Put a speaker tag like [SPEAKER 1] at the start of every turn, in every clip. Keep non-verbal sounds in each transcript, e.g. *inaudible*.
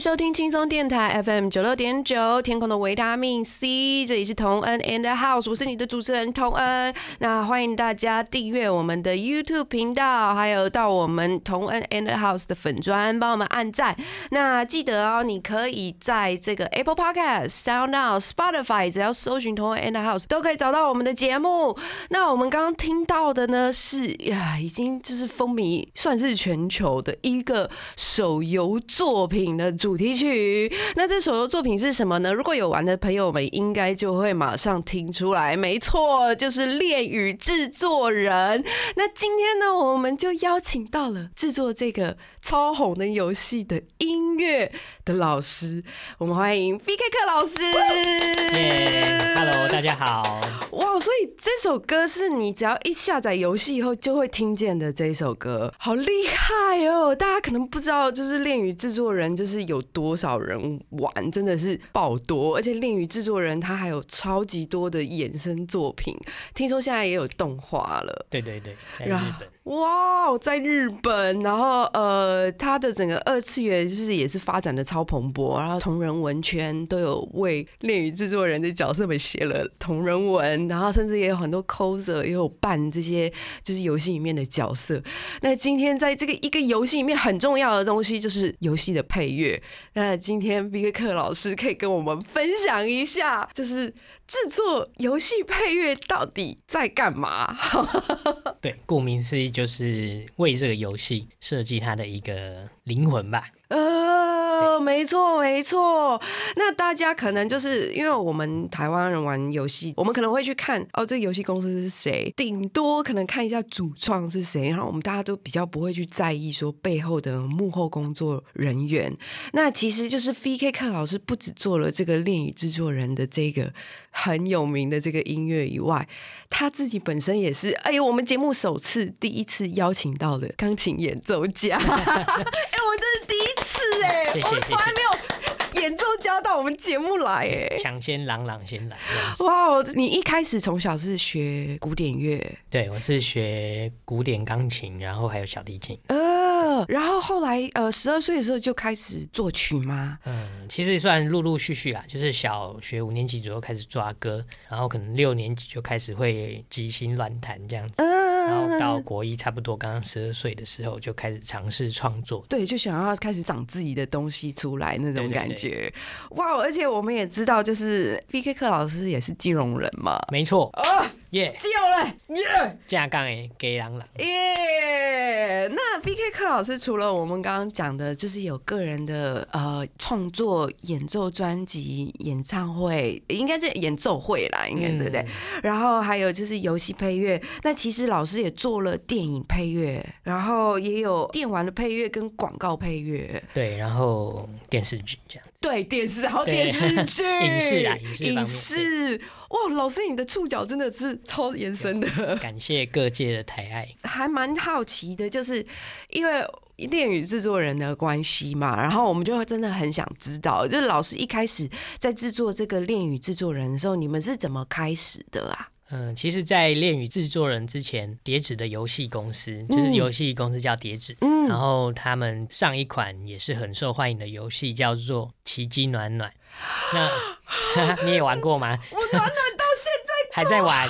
[SPEAKER 1] 收听轻松电台 FM 九六点九，天空的维他命 C，这里是童恩 and House，我是你的主持人童恩。那欢迎大家订阅我们的 YouTube 频道，还有到我们童恩 and House 的粉砖，帮我们按赞。那记得哦，你可以在这个 Apple Podcast、Sound On、Spotify，只要搜寻童恩 and House，都可以找到我们的节目。那我们刚刚听到的呢，是呀，已经就是风靡算是全球的一个手游作品的主主题曲。那这首作品是什么呢？如果有玩的朋友们，应该就会马上听出来，没错，就是《恋与制作人》。那今天呢，我们就邀请到了制作这个超红的游戏的音乐的老师，我们欢迎 B K 克老师。
[SPEAKER 2] 耶，Hello，大家好。
[SPEAKER 1] 哇，所以这首歌是你只要一下载游戏以后就会听见的这一首歌，好厉害哦！大家可能不知道，就是《恋与制作人》就是有多少人玩，真的是爆多，而且《恋与制作人》他还有超级多的衍生作品，听说现在也有动画了。
[SPEAKER 2] 对对对，在日本。
[SPEAKER 1] 哇，在日本，然后呃，它的整个二次元就是也是发展的超蓬勃，然后同人文圈都有为《恋与制作人》的角色们写了同人文，然后甚至也有很多 coser 也有扮这些就是游戏里面的角色。那今天在这个一个游戏里面很重要的东西就是游戏的配乐。那今天 B 克老师可以跟我们分享一下，就是制作游戏配乐到底在干嘛？*laughs*
[SPEAKER 2] 对，顾名思义就是为这个游戏设计它的一个灵魂吧。
[SPEAKER 1] 呃，没错没错。那大家可能就是因为我们台湾人玩游戏，我们可能会去看哦，这个游戏公司是谁，顶多可能看一下主创是谁，然后我们大家都比较不会去在意说背后的幕后工作人员。那其实就是 V.K. 克老师不只做了这个《恋与制作人》的这个很有名的这个音乐以外，他自己本身也是，哎呦，我们节目首次第一次邀请到了钢琴演奏家，*laughs* 哎，我们这是第一次哎，
[SPEAKER 2] 谢谢 *laughs*
[SPEAKER 1] 我们从来没有 *laughs* 演奏家到我们节目来哎。
[SPEAKER 2] 抢先朗朗先来这样子。
[SPEAKER 1] 哇，你一开始从小是学古典乐，
[SPEAKER 2] 对，我是学古典钢琴，然后还有小提琴。
[SPEAKER 1] 呃，然后后来呃，十二岁的时候就开始作曲吗？
[SPEAKER 2] 嗯，其实算陆陆续续啦，就是小学五年级左右开始抓歌，然后可能六年级就开始会即兴乱弹这样子，然后
[SPEAKER 1] 嗯，
[SPEAKER 2] 到国一差不多刚刚十二岁的时候就开始尝试创作。
[SPEAKER 1] 对，就想要开始长自己的东西出来那种
[SPEAKER 2] 对对
[SPEAKER 1] 感觉。哇，而且我们也知道，就是 V K 克老师也是金融人嘛。
[SPEAKER 2] 没错，
[SPEAKER 1] 啊，
[SPEAKER 2] 耶，
[SPEAKER 1] 基隆人，耶
[SPEAKER 2] 架杠诶，给朗朗。
[SPEAKER 1] 耶！那 V K 克老师除了我们刚刚讲的，就是有个人的呃创作、演奏专辑、演唱会，应该是演奏会啦，应该对不对？
[SPEAKER 2] 嗯
[SPEAKER 1] 然后还有就是游戏配乐，那其实老师也做了电影配乐，然后也有电玩的配乐跟广告配乐。
[SPEAKER 2] 对，然后电视剧这样。
[SPEAKER 1] 对电视，然后
[SPEAKER 2] 对
[SPEAKER 1] 电视剧、*laughs*
[SPEAKER 2] 影视啊影视
[SPEAKER 1] 影视，哇，老师你的触角真的是超延伸的。
[SPEAKER 2] 感谢各界的抬爱。
[SPEAKER 1] 还蛮好奇的，就是因为恋与制作人的关系嘛，然后我们就真的很想知道，就是老师一开始在制作这个恋与制作人的时候，你们是怎么开始的啊？
[SPEAKER 2] 嗯，其实，在恋与制作人之前，叠纸的游戏公司就是游戏公司叫叠纸，
[SPEAKER 1] 嗯
[SPEAKER 2] 然后他们上一款也是很受欢迎的游戏叫做《奇迹暖暖》，那 *laughs* 你也玩过吗？
[SPEAKER 1] 我暖暖到现在
[SPEAKER 2] 还在玩？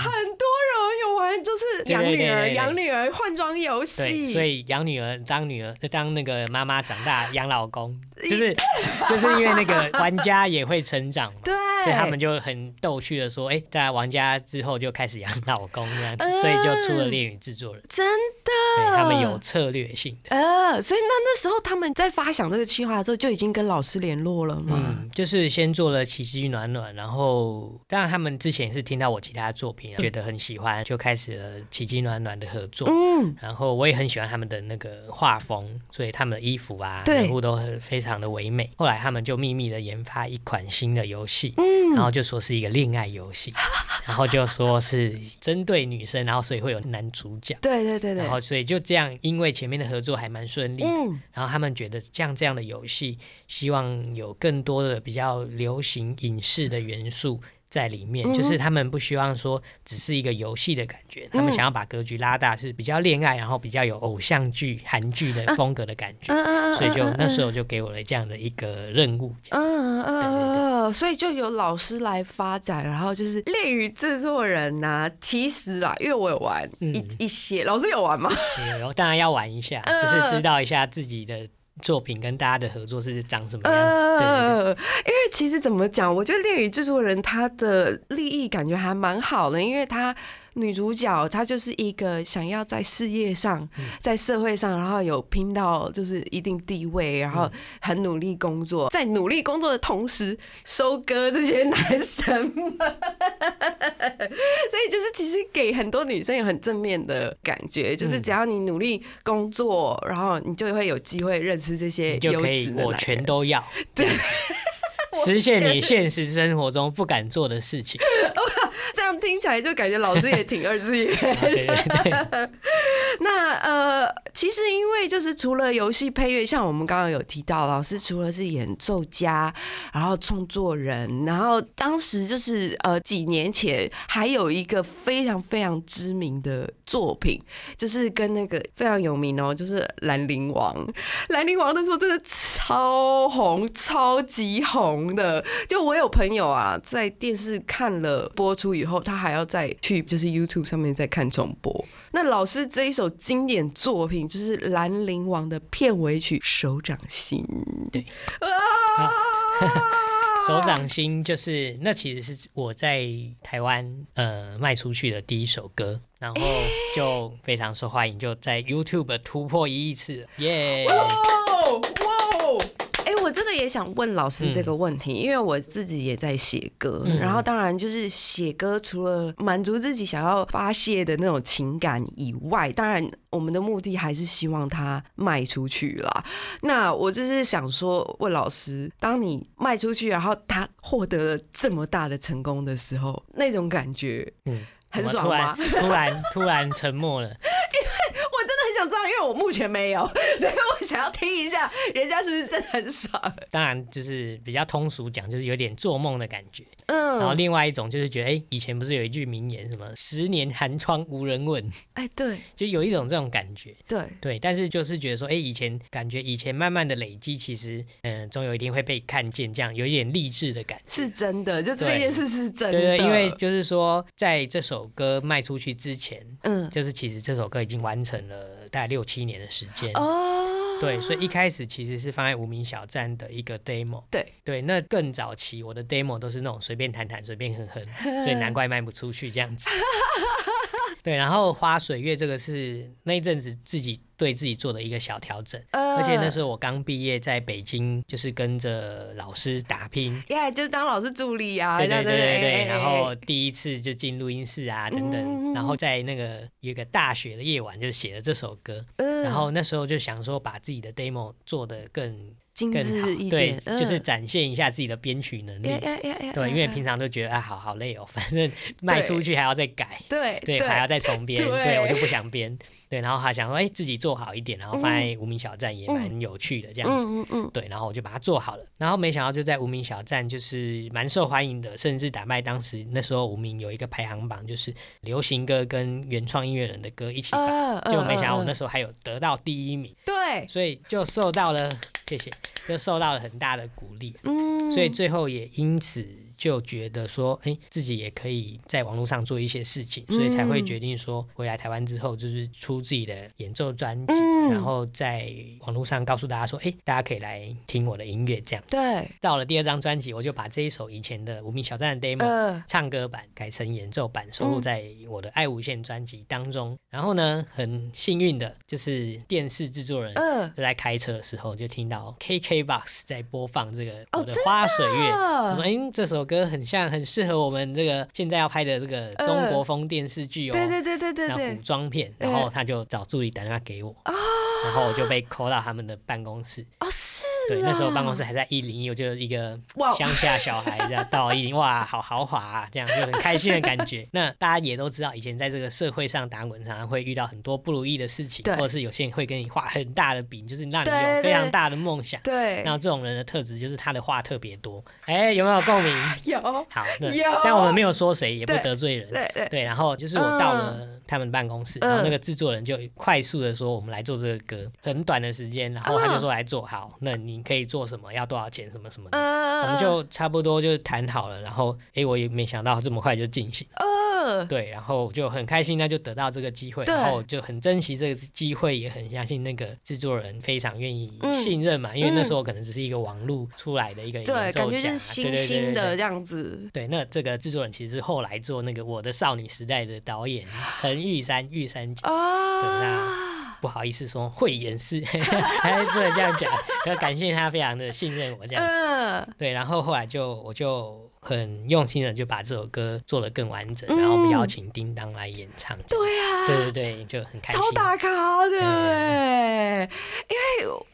[SPEAKER 1] 就是养女儿、养女儿换装游戏，
[SPEAKER 2] 所以养女儿当女儿当那个妈妈长大养老公，就是 *laughs* 就是因为那个玩家也会成长嘛。
[SPEAKER 1] 对。
[SPEAKER 2] 所以他们就很逗趣的说，哎、在玩家之后就开始养老公这样子，所以就出了恋与制作人，
[SPEAKER 1] 真
[SPEAKER 2] 对
[SPEAKER 1] 的，
[SPEAKER 2] 他们有策略性的。
[SPEAKER 1] 呃，所以那那时候他们在发想这个计划的时候，就已经跟老师联络了嘛。
[SPEAKER 2] 嗯，就是先做了奇迹暖暖，然后当然他们之前是听到我其他作品，觉得很喜欢，就开始了奇迹暖暖的合作。
[SPEAKER 1] 嗯，
[SPEAKER 2] 然后我也很喜欢他们的那个画风，所以他们的衣服啊、
[SPEAKER 1] 对
[SPEAKER 2] 人物都很非常的唯美。后来他们就秘密的研发一款新的游戏，
[SPEAKER 1] 嗯
[SPEAKER 2] 然后就说是一个恋爱游戏，*laughs* 然后就说是针对女生，然后所以会有男主角。
[SPEAKER 1] 对对对对
[SPEAKER 2] 然，后，所以就这样，因为前面的合作还蛮顺利的，
[SPEAKER 1] 嗯
[SPEAKER 2] 然后他们觉得像这样的游戏，希望有更多的比较流行影视的元素在里面，
[SPEAKER 1] 嗯
[SPEAKER 2] 就是他们不希望说只是一个游戏的感觉，他们想要把格局拉大，是比较恋爱，然后比较有偶像剧、韩剧的风格的感觉，所以就那时候就给我了这样的一个任务。这样
[SPEAKER 1] 嗯嗯所以就有老师来发展，然后就是恋与制作人呐、其实啦，因为我有玩一、
[SPEAKER 2] 嗯。
[SPEAKER 1] 一些，老师有玩吗？
[SPEAKER 2] 然后当然要玩一下，
[SPEAKER 1] 嗯
[SPEAKER 2] 就是知道一下自己的作品跟大家的合作是长什么样子。对对对。
[SPEAKER 1] 呃，因为其实怎么讲，我觉得恋与制作人他的利益感觉还蛮好的，因为他女主角她就是一个想要在事业上、
[SPEAKER 2] 嗯
[SPEAKER 1] 在社会上，然后有拼到就是一定地位，然
[SPEAKER 2] 嗯
[SPEAKER 1] 后很努力工作，在努力工作的同时收割这些 *laughs* 男生们，所以就是其实给很多女生有很正面的感觉，就是
[SPEAKER 2] 嗯
[SPEAKER 1] 只要你努力工作，然后你就会有机会认识这些优
[SPEAKER 2] 可以我
[SPEAKER 1] 质的男人。
[SPEAKER 2] 全都要，这样子 *laughs* *laughs* 实现你现实生活中不敢做的事情。*laughs*
[SPEAKER 1] 这样听起来就感觉老师也挺二次元。*laughs* 那呃，其实因为就是除了游戏配乐，像我们刚刚有提到，老师除了是演奏家，然后创作人，然后当时就是呃几年前还有一个非常非常知名的作品，就是跟那个非常有名哦，就是《兰陵王》。《兰陵王》那时候真的超红，超级红的。就我有朋友啊，在电视看了播出以后，他还要再去就是 YouTube 上面再看重播。那老师这一首经典作品就是《兰陵王》的片尾曲《手掌心》。
[SPEAKER 2] 对
[SPEAKER 1] 啊，*laughs*
[SPEAKER 2] 手掌心就是那其实是我在台湾呃卖出去的第一首歌，然后就非常受欢迎，就在 YouTube 突破一亿次了，耶！
[SPEAKER 1] 哎、我真的也想问老师这个问题，因为我自己也在写歌，
[SPEAKER 2] 嗯
[SPEAKER 1] 然后当然就是写歌，除了满足自己想要发泄的那种情感以外，当然我们的目的还是希望它卖出去啦。那我就是想说，问老师，当你卖出去，然后他获得了这么大的成功的时候，那种感觉
[SPEAKER 2] 嗯，
[SPEAKER 1] 很爽吗？
[SPEAKER 2] 突然突然沉默了，*laughs*
[SPEAKER 1] 想知道，因为我目前没有，*laughs* 所以我想要听一下，人家是不是真的很爽？
[SPEAKER 2] 当然就是比较通俗讲，就是有点做梦的感觉。
[SPEAKER 1] 嗯，
[SPEAKER 2] 然后另外一种就是觉得，哎、以前不是有一句名言，什么“十年寒窗无人问
[SPEAKER 1] 哎，对 *laughs* ”，
[SPEAKER 2] 就有一种这种感觉。
[SPEAKER 1] 对，
[SPEAKER 2] 对，但是就是觉得说，哎、以前感觉以前慢慢的累积，其实嗯、总有一天会被看见，这样有一点励志的感觉。
[SPEAKER 1] 是真的，就这件事是真的。
[SPEAKER 2] 对对，因为就是说，在这首歌卖出去之前，
[SPEAKER 1] 嗯
[SPEAKER 2] 就是其实这首歌已经完成了大概六七年的时间。
[SPEAKER 1] 哦，
[SPEAKER 2] 对，所以一开始其实是放在无名小站的一个 demo。
[SPEAKER 1] 对
[SPEAKER 2] 对，那更早期我的 demo 都是那种随便弹弹、随便哼哼，*laughs* 所以难怪卖不出去这样子。对，然后花水月这个是那一阵子自己对自己做的一个小调整，
[SPEAKER 1] 呃
[SPEAKER 2] 而且那时候我刚毕业，在北京就是跟着老师打拼。
[SPEAKER 1] 呀，就是当老师助理啊，
[SPEAKER 2] 对对对对对，
[SPEAKER 1] 哎
[SPEAKER 2] 然后第一次就进录音室啊等等，
[SPEAKER 1] 嗯
[SPEAKER 2] 然后在那个有一个大雪的夜晚就写了这首歌，
[SPEAKER 1] 嗯
[SPEAKER 2] 然后那时候就想说把自己的 demo 做的更
[SPEAKER 1] 精
[SPEAKER 2] 更好
[SPEAKER 1] 致一，
[SPEAKER 2] 对
[SPEAKER 1] 点，，嗯
[SPEAKER 2] 就是展现一下自己的编曲能力。对，因为平常都觉得啊，好好累哦，反正卖出去还要再改，
[SPEAKER 1] 对
[SPEAKER 2] 对，还要再重编，*laughs*
[SPEAKER 1] 对。
[SPEAKER 2] 对我就不想编，对，然后还想说，哎，自己做好一点，然后放在无名小站也蛮有趣的这样子。
[SPEAKER 1] 嗯嗯嗯，
[SPEAKER 2] 对，然后我就把它做好了，然后没想到就在无名小站就是蛮受欢迎的，甚至打败当时那时候无名有一个排行榜，就是流行歌跟原创音乐人的歌一起榜，
[SPEAKER 1] 啊
[SPEAKER 2] 结果没想到我那
[SPEAKER 1] 时
[SPEAKER 2] 时候还有得到第一名，
[SPEAKER 1] 对，
[SPEAKER 2] 所以就受到了谢谢，就受到了很大的鼓励，
[SPEAKER 1] 嗯，
[SPEAKER 2] 所以最后也因此就觉得说，哎，自己也可以在网络上做一些事情，所以才会决定说，回来台湾之后就是出自己的演奏专辑，
[SPEAKER 1] 嗯
[SPEAKER 2] 然后在网络上告诉大家说，哎，大家可以来听我的音乐这样。
[SPEAKER 1] 对，
[SPEAKER 2] 到了第二张专辑，我就把这一首以前的《无名小站》的 demo、
[SPEAKER 1] 呃，
[SPEAKER 2] 唱歌版改成演奏版，收录在我的《爱无限》专辑当中。然后呢，很幸运的就是电视制作人
[SPEAKER 1] 嗯
[SPEAKER 2] 就在开车的时候就听到 KKBOX 在播放这个
[SPEAKER 1] 哦
[SPEAKER 2] 我的花水月。
[SPEAKER 1] 啊
[SPEAKER 2] 我说：“哎、这首歌很像，很适合我们这个现在要拍的这个中国风电视剧哦。
[SPEAKER 1] 对对对对对
[SPEAKER 2] 那
[SPEAKER 1] 对
[SPEAKER 2] 古，装片，然后他就找助理打电话给我，
[SPEAKER 1] 啊
[SPEAKER 2] 然后我就被 call 到他们的办公室。
[SPEAKER 1] 哦是
[SPEAKER 2] 对，那时候办公
[SPEAKER 1] 室
[SPEAKER 2] 室还在一零一，我就一个
[SPEAKER 1] 哇。
[SPEAKER 2] 乡下小孩这样到一零，哇，好豪华啊，这样就很开心的感觉。*laughs* 那大家也都知道，以前在这个社会上打滚，常常会遇到很多不如意的事情，或者是有些人会跟你画很大的饼，就是让你有非常大的梦想。
[SPEAKER 1] 对。
[SPEAKER 2] 然后这种人的特质就是他的话特别多，哎，有没有共鸣？*laughs*
[SPEAKER 1] 有。
[SPEAKER 2] 好，那
[SPEAKER 1] 有。
[SPEAKER 2] 但我们没有说谁，也不得罪人。
[SPEAKER 1] 对对。
[SPEAKER 2] 对，然后就是我到了他们办公室，
[SPEAKER 1] 嗯。
[SPEAKER 2] 然后那个制作人就快速的说，我们来做这个歌，很短的时间，然后他就说来做好，那你可以做什么，要多少钱，什么什么的，
[SPEAKER 1] 嗯，
[SPEAKER 2] 我们就差不多就谈好了，然后诶，我也没想到这么快就进行，
[SPEAKER 1] 呃
[SPEAKER 2] 对，然后就很开心，那就得到这个机会，然后就很珍惜这个机会，也很相信那个制作人非常愿意
[SPEAKER 1] 嗯
[SPEAKER 2] 信任嘛，因为那时候可能只是一个网路出来的一个演奏
[SPEAKER 1] 对，
[SPEAKER 2] 家，
[SPEAKER 1] 感觉就是
[SPEAKER 2] 对
[SPEAKER 1] 新的这样子。
[SPEAKER 2] 对，那这个制作人其实是后来做那个《我的少女时代》的导演 *gasps* 陈玉山，玉山姐。
[SPEAKER 1] 啊，
[SPEAKER 2] 不好意思说慧眼识，*laughs* 还不能这样讲，*laughs* 要感谢他非常的信任我这样子。
[SPEAKER 1] 嗯，
[SPEAKER 2] 对，然后后来就我就很用心的就把这首歌做得更完整，然后我们邀请叮当来演唱。
[SPEAKER 1] 对啊，
[SPEAKER 2] 对对对，就很开心。
[SPEAKER 1] 超大咖的
[SPEAKER 2] 对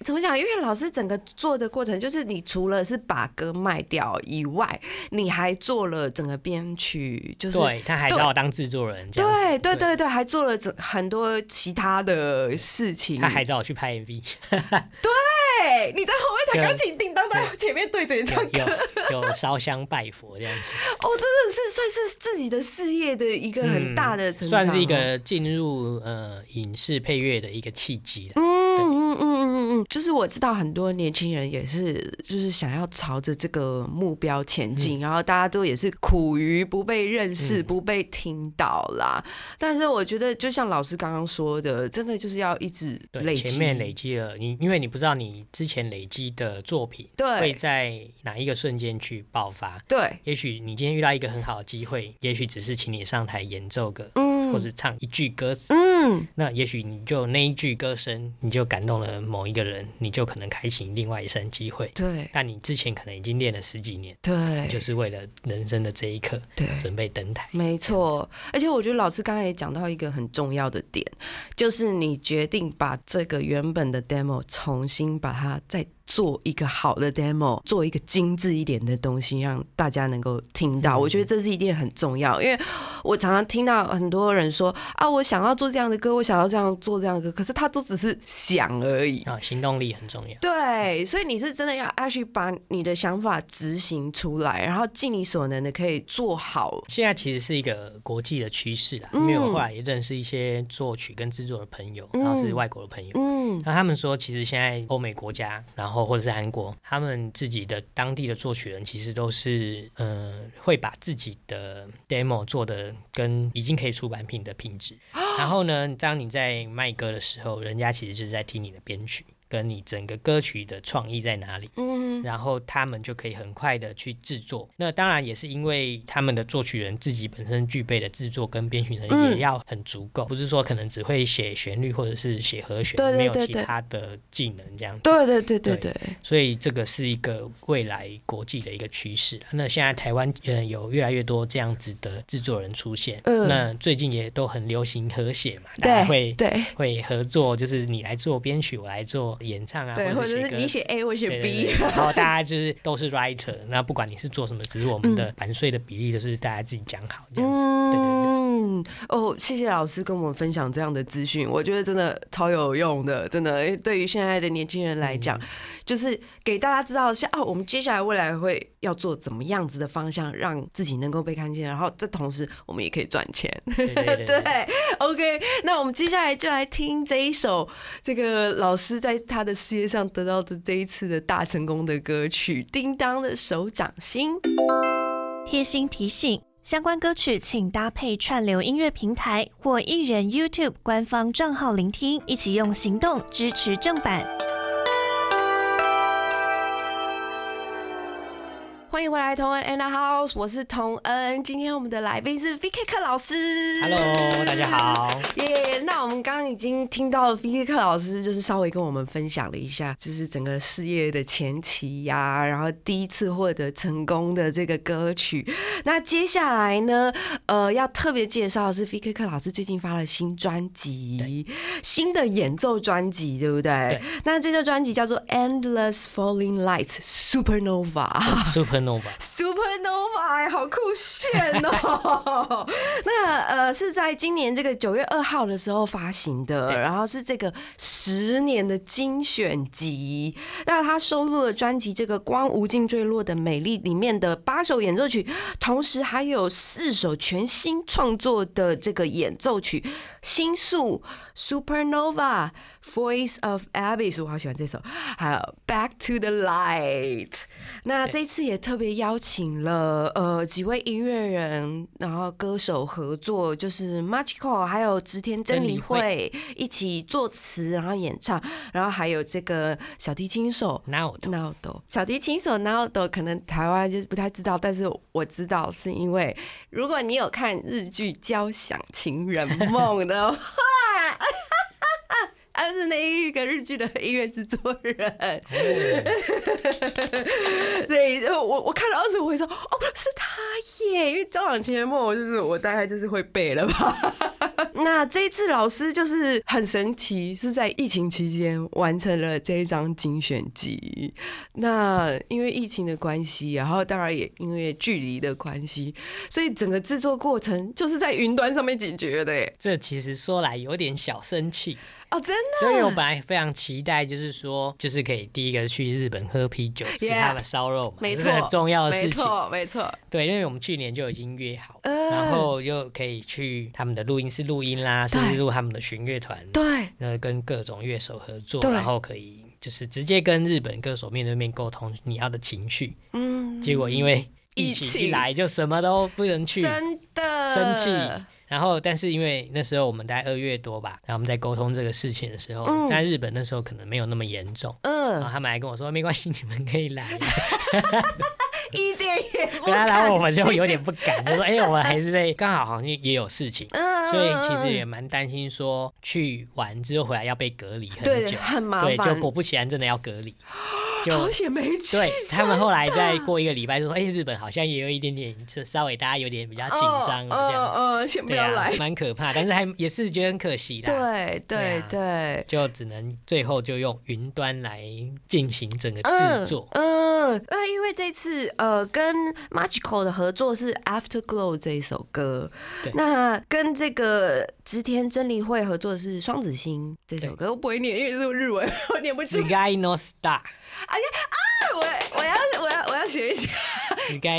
[SPEAKER 1] 怎么讲？因为老师整个做的过程，就是你除了是把歌卖掉以外，你还做了整个编曲，就是
[SPEAKER 2] 对，他还找我当制作人，
[SPEAKER 1] 对对对对，还做了整很多其他的事情。
[SPEAKER 2] 他还找我去拍 MV，*laughs* *laughs*
[SPEAKER 1] 对，你在后面弹钢琴，叮当在前面对嘴唱
[SPEAKER 2] 有
[SPEAKER 1] 歌，
[SPEAKER 2] 有有烧香拜佛这样子。*laughs*
[SPEAKER 1] 哦，真的是算是自己的事业的一个很大的成长，
[SPEAKER 2] 嗯算是一个进入呃影视配乐的一个契机了。
[SPEAKER 1] 嗯嗯嗯嗯嗯嗯，就是我知道很多年轻人也是，就是想要朝着这个目标前进，然后大家都也是苦于不被认识、不被听到啦。但是我觉得，就像老师刚刚说的，真的就是要一直，累，
[SPEAKER 2] 前面累积了你，因为你不知道你之前累积的作品
[SPEAKER 1] 对会
[SPEAKER 2] 在哪一个瞬间去爆发。
[SPEAKER 1] 对，
[SPEAKER 2] 也许你今天遇到一个很好的机会，也许只是请你上台演奏个，
[SPEAKER 1] 嗯
[SPEAKER 2] 或者唱一句歌词。
[SPEAKER 1] 嗯，
[SPEAKER 2] 那也许你就那一句歌声，你就感动了某一个人，你就可能开启另外一生机会。
[SPEAKER 1] 对
[SPEAKER 2] 但你之前可能已经练了十几年，
[SPEAKER 1] 对，
[SPEAKER 2] 就是为了人生的这一刻
[SPEAKER 1] 对。
[SPEAKER 2] 准备登台。
[SPEAKER 1] 没错，而且我觉得老师刚才也讲到一个很重要的点，就是你决定把这个原本的 demo 重新把它再做一个好的 demo，做一个精致一点的东西，让大家能够听到。
[SPEAKER 2] 嗯
[SPEAKER 1] 我觉得这是一件很重要，因为我常常听到很多人说啊，我想要做这样的歌，我想要这样做这样的歌，可是他都只是想而已。
[SPEAKER 2] 啊，行动力很重要。
[SPEAKER 1] 对，所以你是真的要 actually 把你的想法执行出来，然后尽你所能的可以做好。
[SPEAKER 2] 现在其实是一个国际的趋势啦，
[SPEAKER 1] 嗯
[SPEAKER 2] 因为我后来也认识一些作曲跟制作的朋友，然后是外国的朋友。
[SPEAKER 1] 嗯，
[SPEAKER 2] 那他们说，其实现在欧美国家，然后或者是韩国，他们自己的当地的作曲人，其实都是呃，会把自己的 demo 做的跟已经可以出版品的品质。*gasps* 然后呢，当你在卖歌的时候，人家其实就是在听你的编曲，跟你整个歌曲的创意在哪里。
[SPEAKER 1] 嗯，
[SPEAKER 2] 然后他们就可以很快的去制作。那当然也是因为他们的作曲人自己本身具备的制作跟编曲能力
[SPEAKER 1] 嗯
[SPEAKER 2] 也要很足够，不是说可能只会写旋律或者是写和弦，
[SPEAKER 1] 对对
[SPEAKER 2] 没有其他的技能这样子。
[SPEAKER 1] 对对对对
[SPEAKER 2] 对
[SPEAKER 1] 对，
[SPEAKER 2] 所以这个是一个未来国际的一个趋势。那现在台湾嗯有越来越多这样子的制作人出现，
[SPEAKER 1] 嗯
[SPEAKER 2] 那最近也都很流行和谐嘛，大家
[SPEAKER 1] 对
[SPEAKER 2] 会
[SPEAKER 1] 对
[SPEAKER 2] 会合作，就是你来做编曲，我来做演唱啊，
[SPEAKER 1] 对，或者是你写 A，我写 B，
[SPEAKER 2] 对对然后大家就是都是 writer，那不管你是做什么，只是我们的版税的比例都是大家自己讲好这样子。对对对。
[SPEAKER 1] 嗯，哦，谢谢老师跟我们分享这样的资讯，我觉得真的超有用的，真的。对于现在的年轻人来
[SPEAKER 2] 嗯
[SPEAKER 1] 讲，就是给大家知道，像啊，我们接下来未来会要做怎么样子的方向，让自己能够被看见，然后这同时我们也可以赚钱。
[SPEAKER 2] 对，*laughs*
[SPEAKER 1] OK，那我们接下来就来听这一首这个老师在他的事业上得到的这一次的大成功的歌曲《叮当的手掌心》。
[SPEAKER 3] 贴心提醒：相关歌曲请搭配串流音乐平台或艺人 YouTube 官方账号聆听，一起用行动支持正版。
[SPEAKER 1] 欢迎回来，同恩 and the house，我是童恩。今天我们的来宾是 VK 课老师。
[SPEAKER 2] Hello，大家好。*laughs*
[SPEAKER 1] 耶那我们刚刚已经听到了 VK 课老师，就是稍微跟我们分享了一下，就是整个事业的前期呀、然后第一次获得成功的这个歌曲。那接下来呢，呃，要特别介绍的是 VK 课老师最近发了新专辑，新的演奏专辑，对不对？
[SPEAKER 2] 对
[SPEAKER 1] 那这张专辑叫做《Endless Falling Lights Supernova》。*laughs*
[SPEAKER 2] Supernova，
[SPEAKER 1] Supernova，好酷炫哦！*laughs* 那呃是在今年这个九月二号的时候发行的，然后是这个十年的精选集。那他收录了专辑这个《光无尽坠落的美丽》里面的八首演奏曲，同时还有四首全新创作的这个演奏曲，《星宿》Supernova。Voice of Abyss，我好喜欢这首，还有 Back to the Light。那这次也特别邀请了呃几位音乐人，然后歌手合作，就是 Magical 还有织田真理会一起作词，然后演唱，然后还有这个小提琴手
[SPEAKER 2] Now
[SPEAKER 1] Naldo，小提琴手 Naldo 可能台湾就是不太知道，但是我知道是因为如果你有看日剧《交响情人梦》的话。他是那一个日剧的音乐制作人，*laughs* 对，我我看到的时候我会说，哦，是他耶，因为《交响情人梦》就是我大概就是会背了吧。*laughs* 那这一次老师就是很神奇，是在疫情期间完成了这一张精选集。那因为疫情的关系，然后当然也因为距离的关系，所以整个制作过程就是在云端上面解决的耶。
[SPEAKER 2] 这其实说来有点小生气，
[SPEAKER 1] 哦，真的？
[SPEAKER 2] 对，因为我本来非常期待，就是说，就是可以第一个去日本喝啤酒，吃他的烧肉嘛，
[SPEAKER 1] 没错，
[SPEAKER 2] 这是很重要的事情。
[SPEAKER 1] 没错，没错。
[SPEAKER 2] 对，因为我们去年就已经约好，
[SPEAKER 1] 嗯
[SPEAKER 2] 然后就可以去他们的录音室录音啦，甚至录他们的巡乐团，
[SPEAKER 1] 对，
[SPEAKER 2] 那跟各种乐手合作，然后可以就是直接跟日本歌手面对面沟通你要的情绪。
[SPEAKER 1] 嗯，
[SPEAKER 2] 结果因为
[SPEAKER 1] 疫
[SPEAKER 2] 疫情
[SPEAKER 1] 情
[SPEAKER 2] 一来，就什么都不能去，
[SPEAKER 1] 真的
[SPEAKER 2] 生气。然后，但是因为那时候我们大概二月多吧，然后我们在沟通这个事情的时候，
[SPEAKER 1] 嗯。
[SPEAKER 2] 但日本那时候可能没有那么严重，嗯。然后
[SPEAKER 1] 嗯，
[SPEAKER 2] 他们还跟我说没关系，你们可以来。*laughs*
[SPEAKER 1] 一点也不
[SPEAKER 2] 对啊，然后我们就有点不敢，就说哎、我们还是在刚好好像也有事情，
[SPEAKER 1] 嗯
[SPEAKER 2] 所以其实也蛮担心说去完之后回来要被隔离很
[SPEAKER 1] 对
[SPEAKER 2] 久，
[SPEAKER 1] 很麻
[SPEAKER 2] 对，就，果不其然真的要隔离，*gasps* *laughs* 就
[SPEAKER 1] 好险没去。
[SPEAKER 2] 对他们后来再过一个礼拜就说，哎、日本好像也有一点点，就稍微大家有点比较紧张了这样子，对啊。蛮可怕，但是还也是觉得很可惜的。
[SPEAKER 1] 对对
[SPEAKER 2] 对啊，就只能最后就用云端来进行整个制作。
[SPEAKER 1] 嗯，那因为这次呃跟 Magical 的合作是 Afterglow 这一首歌
[SPEAKER 2] 对，
[SPEAKER 1] 那跟这个织田真理会合作的是双子星这首歌，我不会念，因为是日文，*laughs* 我念不出。
[SPEAKER 2] Sky no star，哎呀啊！
[SPEAKER 1] 我我要我要我要学一下。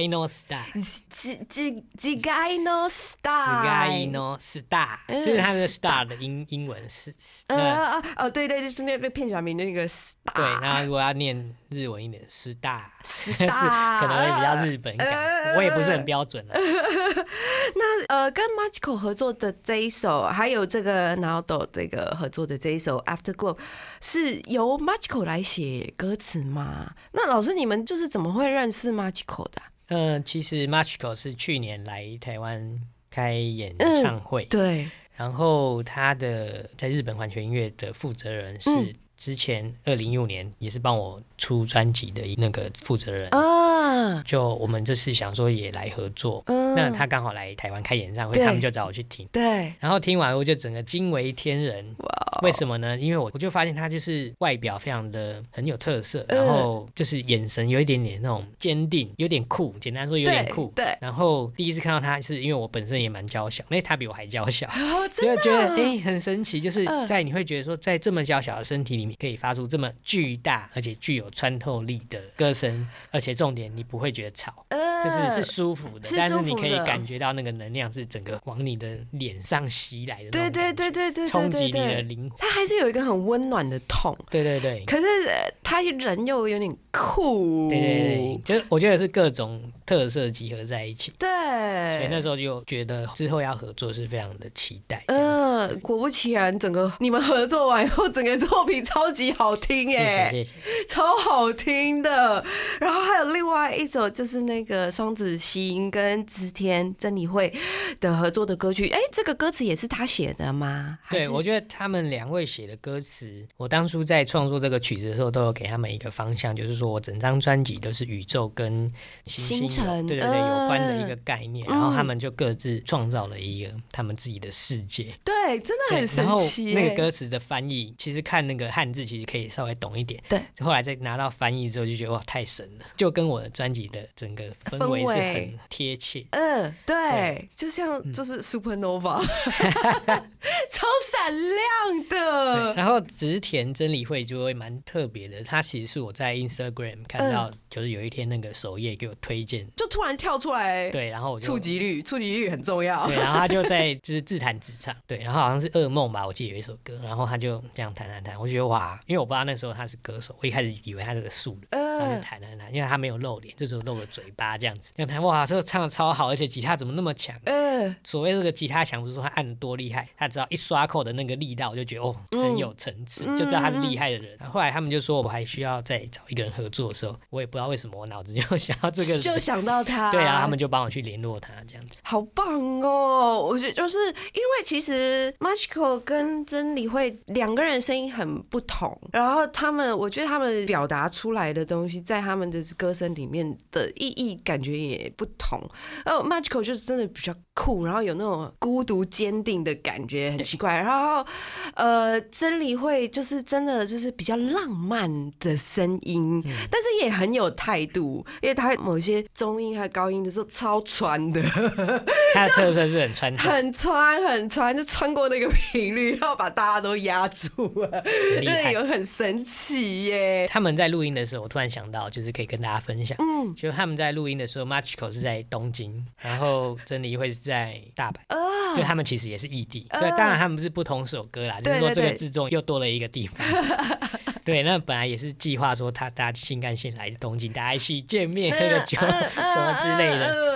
[SPEAKER 2] No star。
[SPEAKER 1] 几几几盖 no star。
[SPEAKER 2] No star，
[SPEAKER 1] 嗯
[SPEAKER 2] 这是他的 star 的英英文是，
[SPEAKER 1] 呃哦对对，就是那个片假名的那个 star。
[SPEAKER 2] 对，那如果要念日文一点，star *laughs* 是可能会比较日本感，
[SPEAKER 1] 呃
[SPEAKER 2] 我也不是很标准了。*laughs*
[SPEAKER 1] 那呃，跟 Magical 合作的这一首，还有这个 Naldo 这个合作的这一首 Afterglow，是由 Magical 来写歌词吗？那老师，你们就是怎么会认识 Magical 的啊、
[SPEAKER 2] 嗯，其实 Machiko 是去年来台湾开演
[SPEAKER 1] 嗯
[SPEAKER 2] 唱会，
[SPEAKER 1] 对，
[SPEAKER 2] 然后他的在日本环球音乐的负责人是
[SPEAKER 1] 嗯。
[SPEAKER 2] 之前二零一五年也是帮我出专辑的那个负责人。
[SPEAKER 1] 啊，
[SPEAKER 2] 就我们这次想说也来合作，
[SPEAKER 1] 嗯。
[SPEAKER 2] 那他刚好来台湾开演唱会，他们就找我去听。
[SPEAKER 1] 对，
[SPEAKER 2] 然后听完我就整个惊为天人，
[SPEAKER 1] 哇，
[SPEAKER 2] 为什么呢？因为我我就发现他就是外表非常的很有特色，
[SPEAKER 1] 嗯。
[SPEAKER 2] 然后就是眼神有一点点那种坚定，有点酷，简单说有点酷。
[SPEAKER 1] 对对。
[SPEAKER 2] 然后第一次看到他，是因为我本身也蛮娇小，因为他比我还娇小，
[SPEAKER 1] 哦，
[SPEAKER 2] 就
[SPEAKER 1] 真的
[SPEAKER 2] 会觉得哎、很神奇，就是
[SPEAKER 1] 嗯。
[SPEAKER 2] 在你会觉得说，在这么娇小的身体里面，可以发出这么巨大而且具有穿透力的歌声，而且重点你不会觉得吵。
[SPEAKER 1] 呃
[SPEAKER 2] 就是是舒服的，
[SPEAKER 1] 是
[SPEAKER 2] 但是你可以感觉到那个能量是整个往你的脸上袭来的
[SPEAKER 1] 对对对对对对
[SPEAKER 2] 冲击你的灵魂。
[SPEAKER 1] 它还是有一个很温暖的痛。
[SPEAKER 2] 对对对，
[SPEAKER 1] 可是呃他人又有点酷，
[SPEAKER 2] 对对对，就是我觉得是各种特色集合在一起，
[SPEAKER 1] 对，
[SPEAKER 2] 所以那时候就觉得之后要合作是非常的期待。
[SPEAKER 1] 嗯，果不其然，整个你们合作完以后，整个作品超级好听
[SPEAKER 2] 谢
[SPEAKER 1] 耶，
[SPEAKER 2] 谢谢谢。
[SPEAKER 1] 超好听的。然后还有另外一首，就是那个双子星跟织田真理会的合作的歌曲。哎，这个歌词也是他写的吗？
[SPEAKER 2] 对，我觉得他们两位写的歌词，我当初在创作这个曲子的时候，都有给他们一个方向，就是说我整张专辑都是宇宙跟星
[SPEAKER 1] 辰
[SPEAKER 2] 对对对有关的一个
[SPEAKER 1] 嗯
[SPEAKER 2] 概念，然后他们就各自创造了一个他们自己的世界。
[SPEAKER 1] 对，真的很神
[SPEAKER 2] 然后
[SPEAKER 1] 奇。
[SPEAKER 2] 那个歌词的翻译，其实看那个汉字，其实可以稍微懂一点。
[SPEAKER 1] 对，
[SPEAKER 2] 后来再拿到翻译之后，就觉得哇，太神了，就跟我的专辑的整个氛围是很贴切。
[SPEAKER 1] 嗯，对，
[SPEAKER 2] 对
[SPEAKER 1] 就像
[SPEAKER 2] 嗯
[SPEAKER 1] 就是 supernova，*laughs* 超闪亮，的。
[SPEAKER 2] 然后植田真理会就会蛮特别的，它其实是我在 Instagram 看到，
[SPEAKER 1] 嗯
[SPEAKER 2] 就是有一天那个首页给我推荐，
[SPEAKER 1] 就突然跳出来，
[SPEAKER 2] 对，然后我就
[SPEAKER 1] 触及率，触及率很重要。
[SPEAKER 2] 对，然后他就在就是自弹自唱，对，然后好像是噩梦吧，我记得有一首歌，然后他就这样弹弹弹，我觉得哇，因为我不知道那时候他是歌手，我一开始以为他是个素人。然后就
[SPEAKER 1] 嗯，
[SPEAKER 2] 弹弹弹，因为他没有露脸，就只有露个嘴巴这样子。这样弹，哇，这个唱的超好，而且吉他怎么那么强？
[SPEAKER 1] 嗯，
[SPEAKER 2] 所谓这个吉他强，不是说他按的多厉害，他只要一刷扣的那个力道，我就觉得哦，很有层次，
[SPEAKER 1] 嗯
[SPEAKER 2] 就知道他是厉害的人。然后后来他们就说我还需要再找一个人合作的时候，我也不知道为什么我脑子就 *laughs* 想到这个人，
[SPEAKER 1] 就想到他，
[SPEAKER 2] 对啊，他们就帮我去联络他这样子。
[SPEAKER 1] 好棒哦！我觉得就是因为其实 Magical 跟真理会两个人声音很不同，然后他们我觉得他们表达出来的东西，在他们的歌声里面的意义感觉也不同。呃，Magical 就是真的比较酷，然后有那种孤独坚定的感觉，很奇怪。然后呃，真理会就是真的就是比较浪漫的声音，但是也很有态度，因为他某些中音还高音的时候超穿的。*laughs*
[SPEAKER 2] 他的 *laughs* 特色是很穿，
[SPEAKER 1] 很穿很穿，就穿过那个频率，然后把大家都压住了，
[SPEAKER 2] 很厉害。
[SPEAKER 1] 那有很神奇耶。
[SPEAKER 2] 他们在录音的时候，我突然想到，就是可以跟大家分享，
[SPEAKER 1] 嗯
[SPEAKER 2] 就他们在录音的时候，Machiko 是在东京，然后真理会是在大阪。
[SPEAKER 1] 啊
[SPEAKER 2] 就他们其实也是异地，
[SPEAKER 1] 嗯
[SPEAKER 2] 对，当然他们是不同首歌啦，就是说这个
[SPEAKER 1] 对对对
[SPEAKER 2] 制作又多了一个地方。*laughs* 对，那本来也是计划说他搭新干线来东京，大家一起见面喝个酒什么之类的。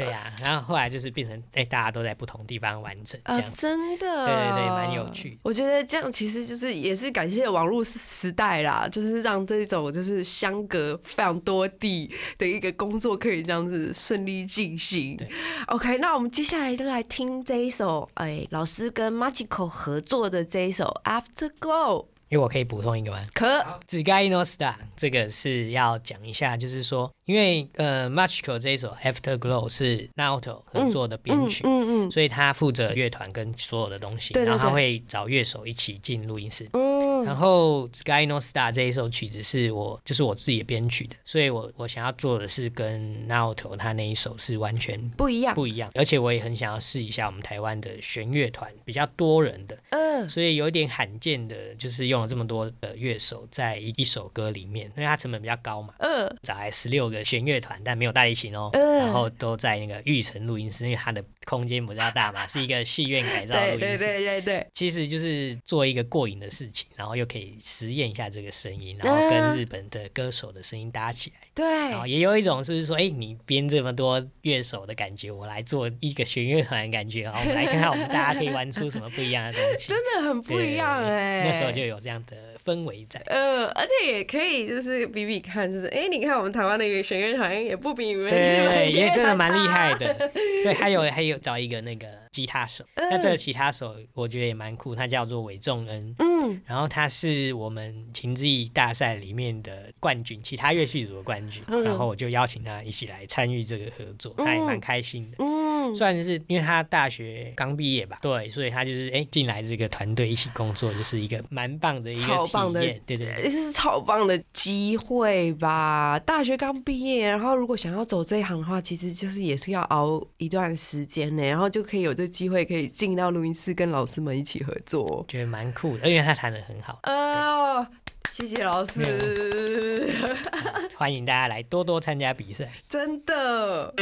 [SPEAKER 1] 的
[SPEAKER 2] 对呀、然后后来就是变成哎、大家都在不同地方完成这
[SPEAKER 1] 啊
[SPEAKER 2] 样，子。
[SPEAKER 1] 真的，
[SPEAKER 2] 对对对蛮有趣
[SPEAKER 1] 我觉得这样其实就是也是感谢网络时代啦，就是让这种就是相隔非常多地的一个工作可以这样子顺利进行。OK，那我们接下来就来听这一首，哎，老师跟 Magical 合作的这一首《Afterglow》。
[SPEAKER 2] 因为我可以补充一个吗？
[SPEAKER 1] 可
[SPEAKER 2] 紫盖诺 star 这个是要讲一下，就是说，因为呃 Machiko 这一首 Afterglow 是 Naoto 合作的编曲，
[SPEAKER 1] 嗯嗯
[SPEAKER 2] 所以他负责乐团跟所有的东西，然后他会找乐手一起进录音室。
[SPEAKER 1] 嗯
[SPEAKER 2] 然后《Sky No Star》这一首曲子是我就是我自己编曲的，所以我我想要做的是跟 Naoto 他那一首是完全
[SPEAKER 1] 不一样。
[SPEAKER 2] 不一样，而且我也很想要试一下我们台湾的弦乐团比较多人的，
[SPEAKER 1] 嗯。
[SPEAKER 2] 所以有一点罕见的，就是用了这么多的乐手在一一首歌里面，因为它成本比较高嘛，
[SPEAKER 1] 嗯。
[SPEAKER 2] 找来十六个弦乐团，但没有大提琴哦，
[SPEAKER 1] 嗯。
[SPEAKER 2] 然后都在那个玉成录音室，因为它的空间比较大嘛，是一个戏院改造录音室。*laughs*
[SPEAKER 1] 对对对，
[SPEAKER 2] 其实就是做一个过瘾的事情，然后又可以实验一下这个声音，然后跟日本的歌手的声音搭起来，
[SPEAKER 1] 对
[SPEAKER 2] 然后也有一种是说，哎，你编这么多乐手的感觉，我来做一个弦乐团的感觉，然后我们来看看我们大家可以玩出什么不一样的东西。*laughs*
[SPEAKER 1] 真的很不一样哎。
[SPEAKER 2] 那时候就有这样的氛围在。
[SPEAKER 1] 呃，而且也可以就是比比看，就是哎、你看我们台湾的一个弦乐团也不比你们
[SPEAKER 2] 对也真的蛮厉害的。*laughs* 对，还有还有找一个那个吉他手，那
[SPEAKER 1] 嗯
[SPEAKER 2] 这个吉他手我觉得也蛮酷，他叫做韦仲恩。
[SPEAKER 1] 嗯，
[SPEAKER 2] 然后他是我们琴之艺大赛里面的冠军，其他乐器组的冠军。
[SPEAKER 1] 嗯
[SPEAKER 2] 然后我就邀请他一起来参与这个合作，他也蛮开心的。
[SPEAKER 1] 嗯，
[SPEAKER 2] 虽然是因为他大学刚毕业吧，对，所以他就是哎进来这个团队一起工作，就是一个蛮棒的一个
[SPEAKER 1] 超棒的
[SPEAKER 2] 体验。对对对，
[SPEAKER 1] 这是超棒的机会吧？大学刚毕业，然后如果想要走这一行的话，其实就是也是要熬一段时间呢，然后就可以有这机会可以进到录音室跟老师们一起合作。
[SPEAKER 2] 觉得蛮酷的，因为他弹的很好。
[SPEAKER 1] 呃，谢谢老师，*laughs*
[SPEAKER 2] 欢迎大家来多多参加比赛。
[SPEAKER 1] 真的。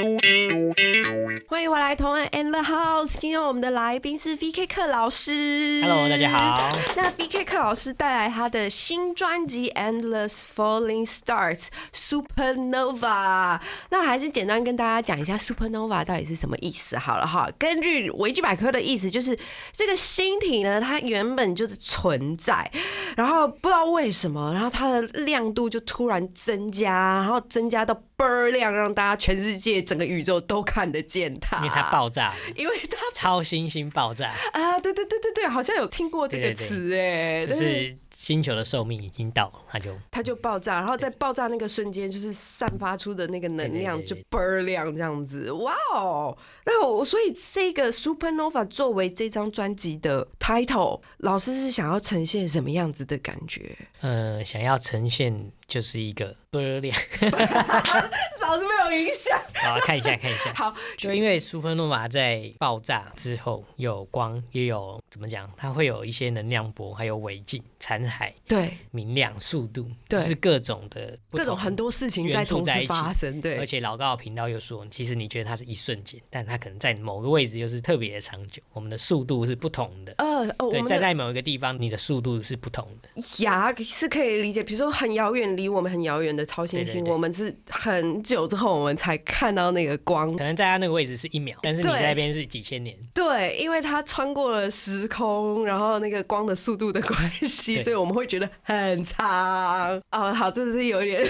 [SPEAKER 1] 欢迎回来，同安 and the house。今天我们的来宾是 VK 课老师。
[SPEAKER 2] Hello，大家好。
[SPEAKER 1] 那 VK 课老师带来他的新专辑《Endless Falling Stars Supernova》。那还是简单跟大家讲一下 Supernova 到底是什么意思好了哈。根据维基百科的意思，就是这个星体呢，它原本就是存在，然后不知道为什么，然后它的亮度就突然增加，然后增加到倍儿亮，让大家全世界整个宇宙都看得见它，
[SPEAKER 2] 因为它爆炸，
[SPEAKER 1] 因为它
[SPEAKER 2] 超新星爆炸，
[SPEAKER 1] 啊，对对对对对，好像有听过这个词哎，
[SPEAKER 2] 就是星球的寿命已经到了，它就
[SPEAKER 1] 它就爆炸，然后在爆炸那个瞬间，就是散发出的那个能量就倍儿亮这样子，哇哦！那我所以这个 Supernova 作为这张专辑的 title，老师是想要呈现什么样子的感觉？
[SPEAKER 2] 呃想要呈现就是一个波亮。*laughs*
[SPEAKER 1] 老子没有影响。
[SPEAKER 2] 好，看一下看一下。
[SPEAKER 1] 好，
[SPEAKER 2] 就因为 supernova 在爆炸之后有光，也有怎么讲，它会有一些能量波，还有尾镜、残骸、
[SPEAKER 1] 对，
[SPEAKER 2] 明亮、速度，
[SPEAKER 1] 对
[SPEAKER 2] 是各种的
[SPEAKER 1] 各种很多事情在同时发生，对而，
[SPEAKER 2] 且老高的频道又说，其实你觉得它是一瞬间，但它可能在某个位置又是特别的长久。我们的速度是不同的，
[SPEAKER 1] 呃，哦，我
[SPEAKER 2] 对，站在某一个地方，你的速度是不同的。
[SPEAKER 1] 牙是可以理解，比如说很遥远，离我们很遥远的超新星，我们是很久之后我们才看到那个光
[SPEAKER 2] 可能在它那个位置是一秒，但是你在那边是几千年。
[SPEAKER 1] 对，因为它穿过了时空，然后那个光的速度的关系，所以我们会觉得很长。哦，好，这是有点，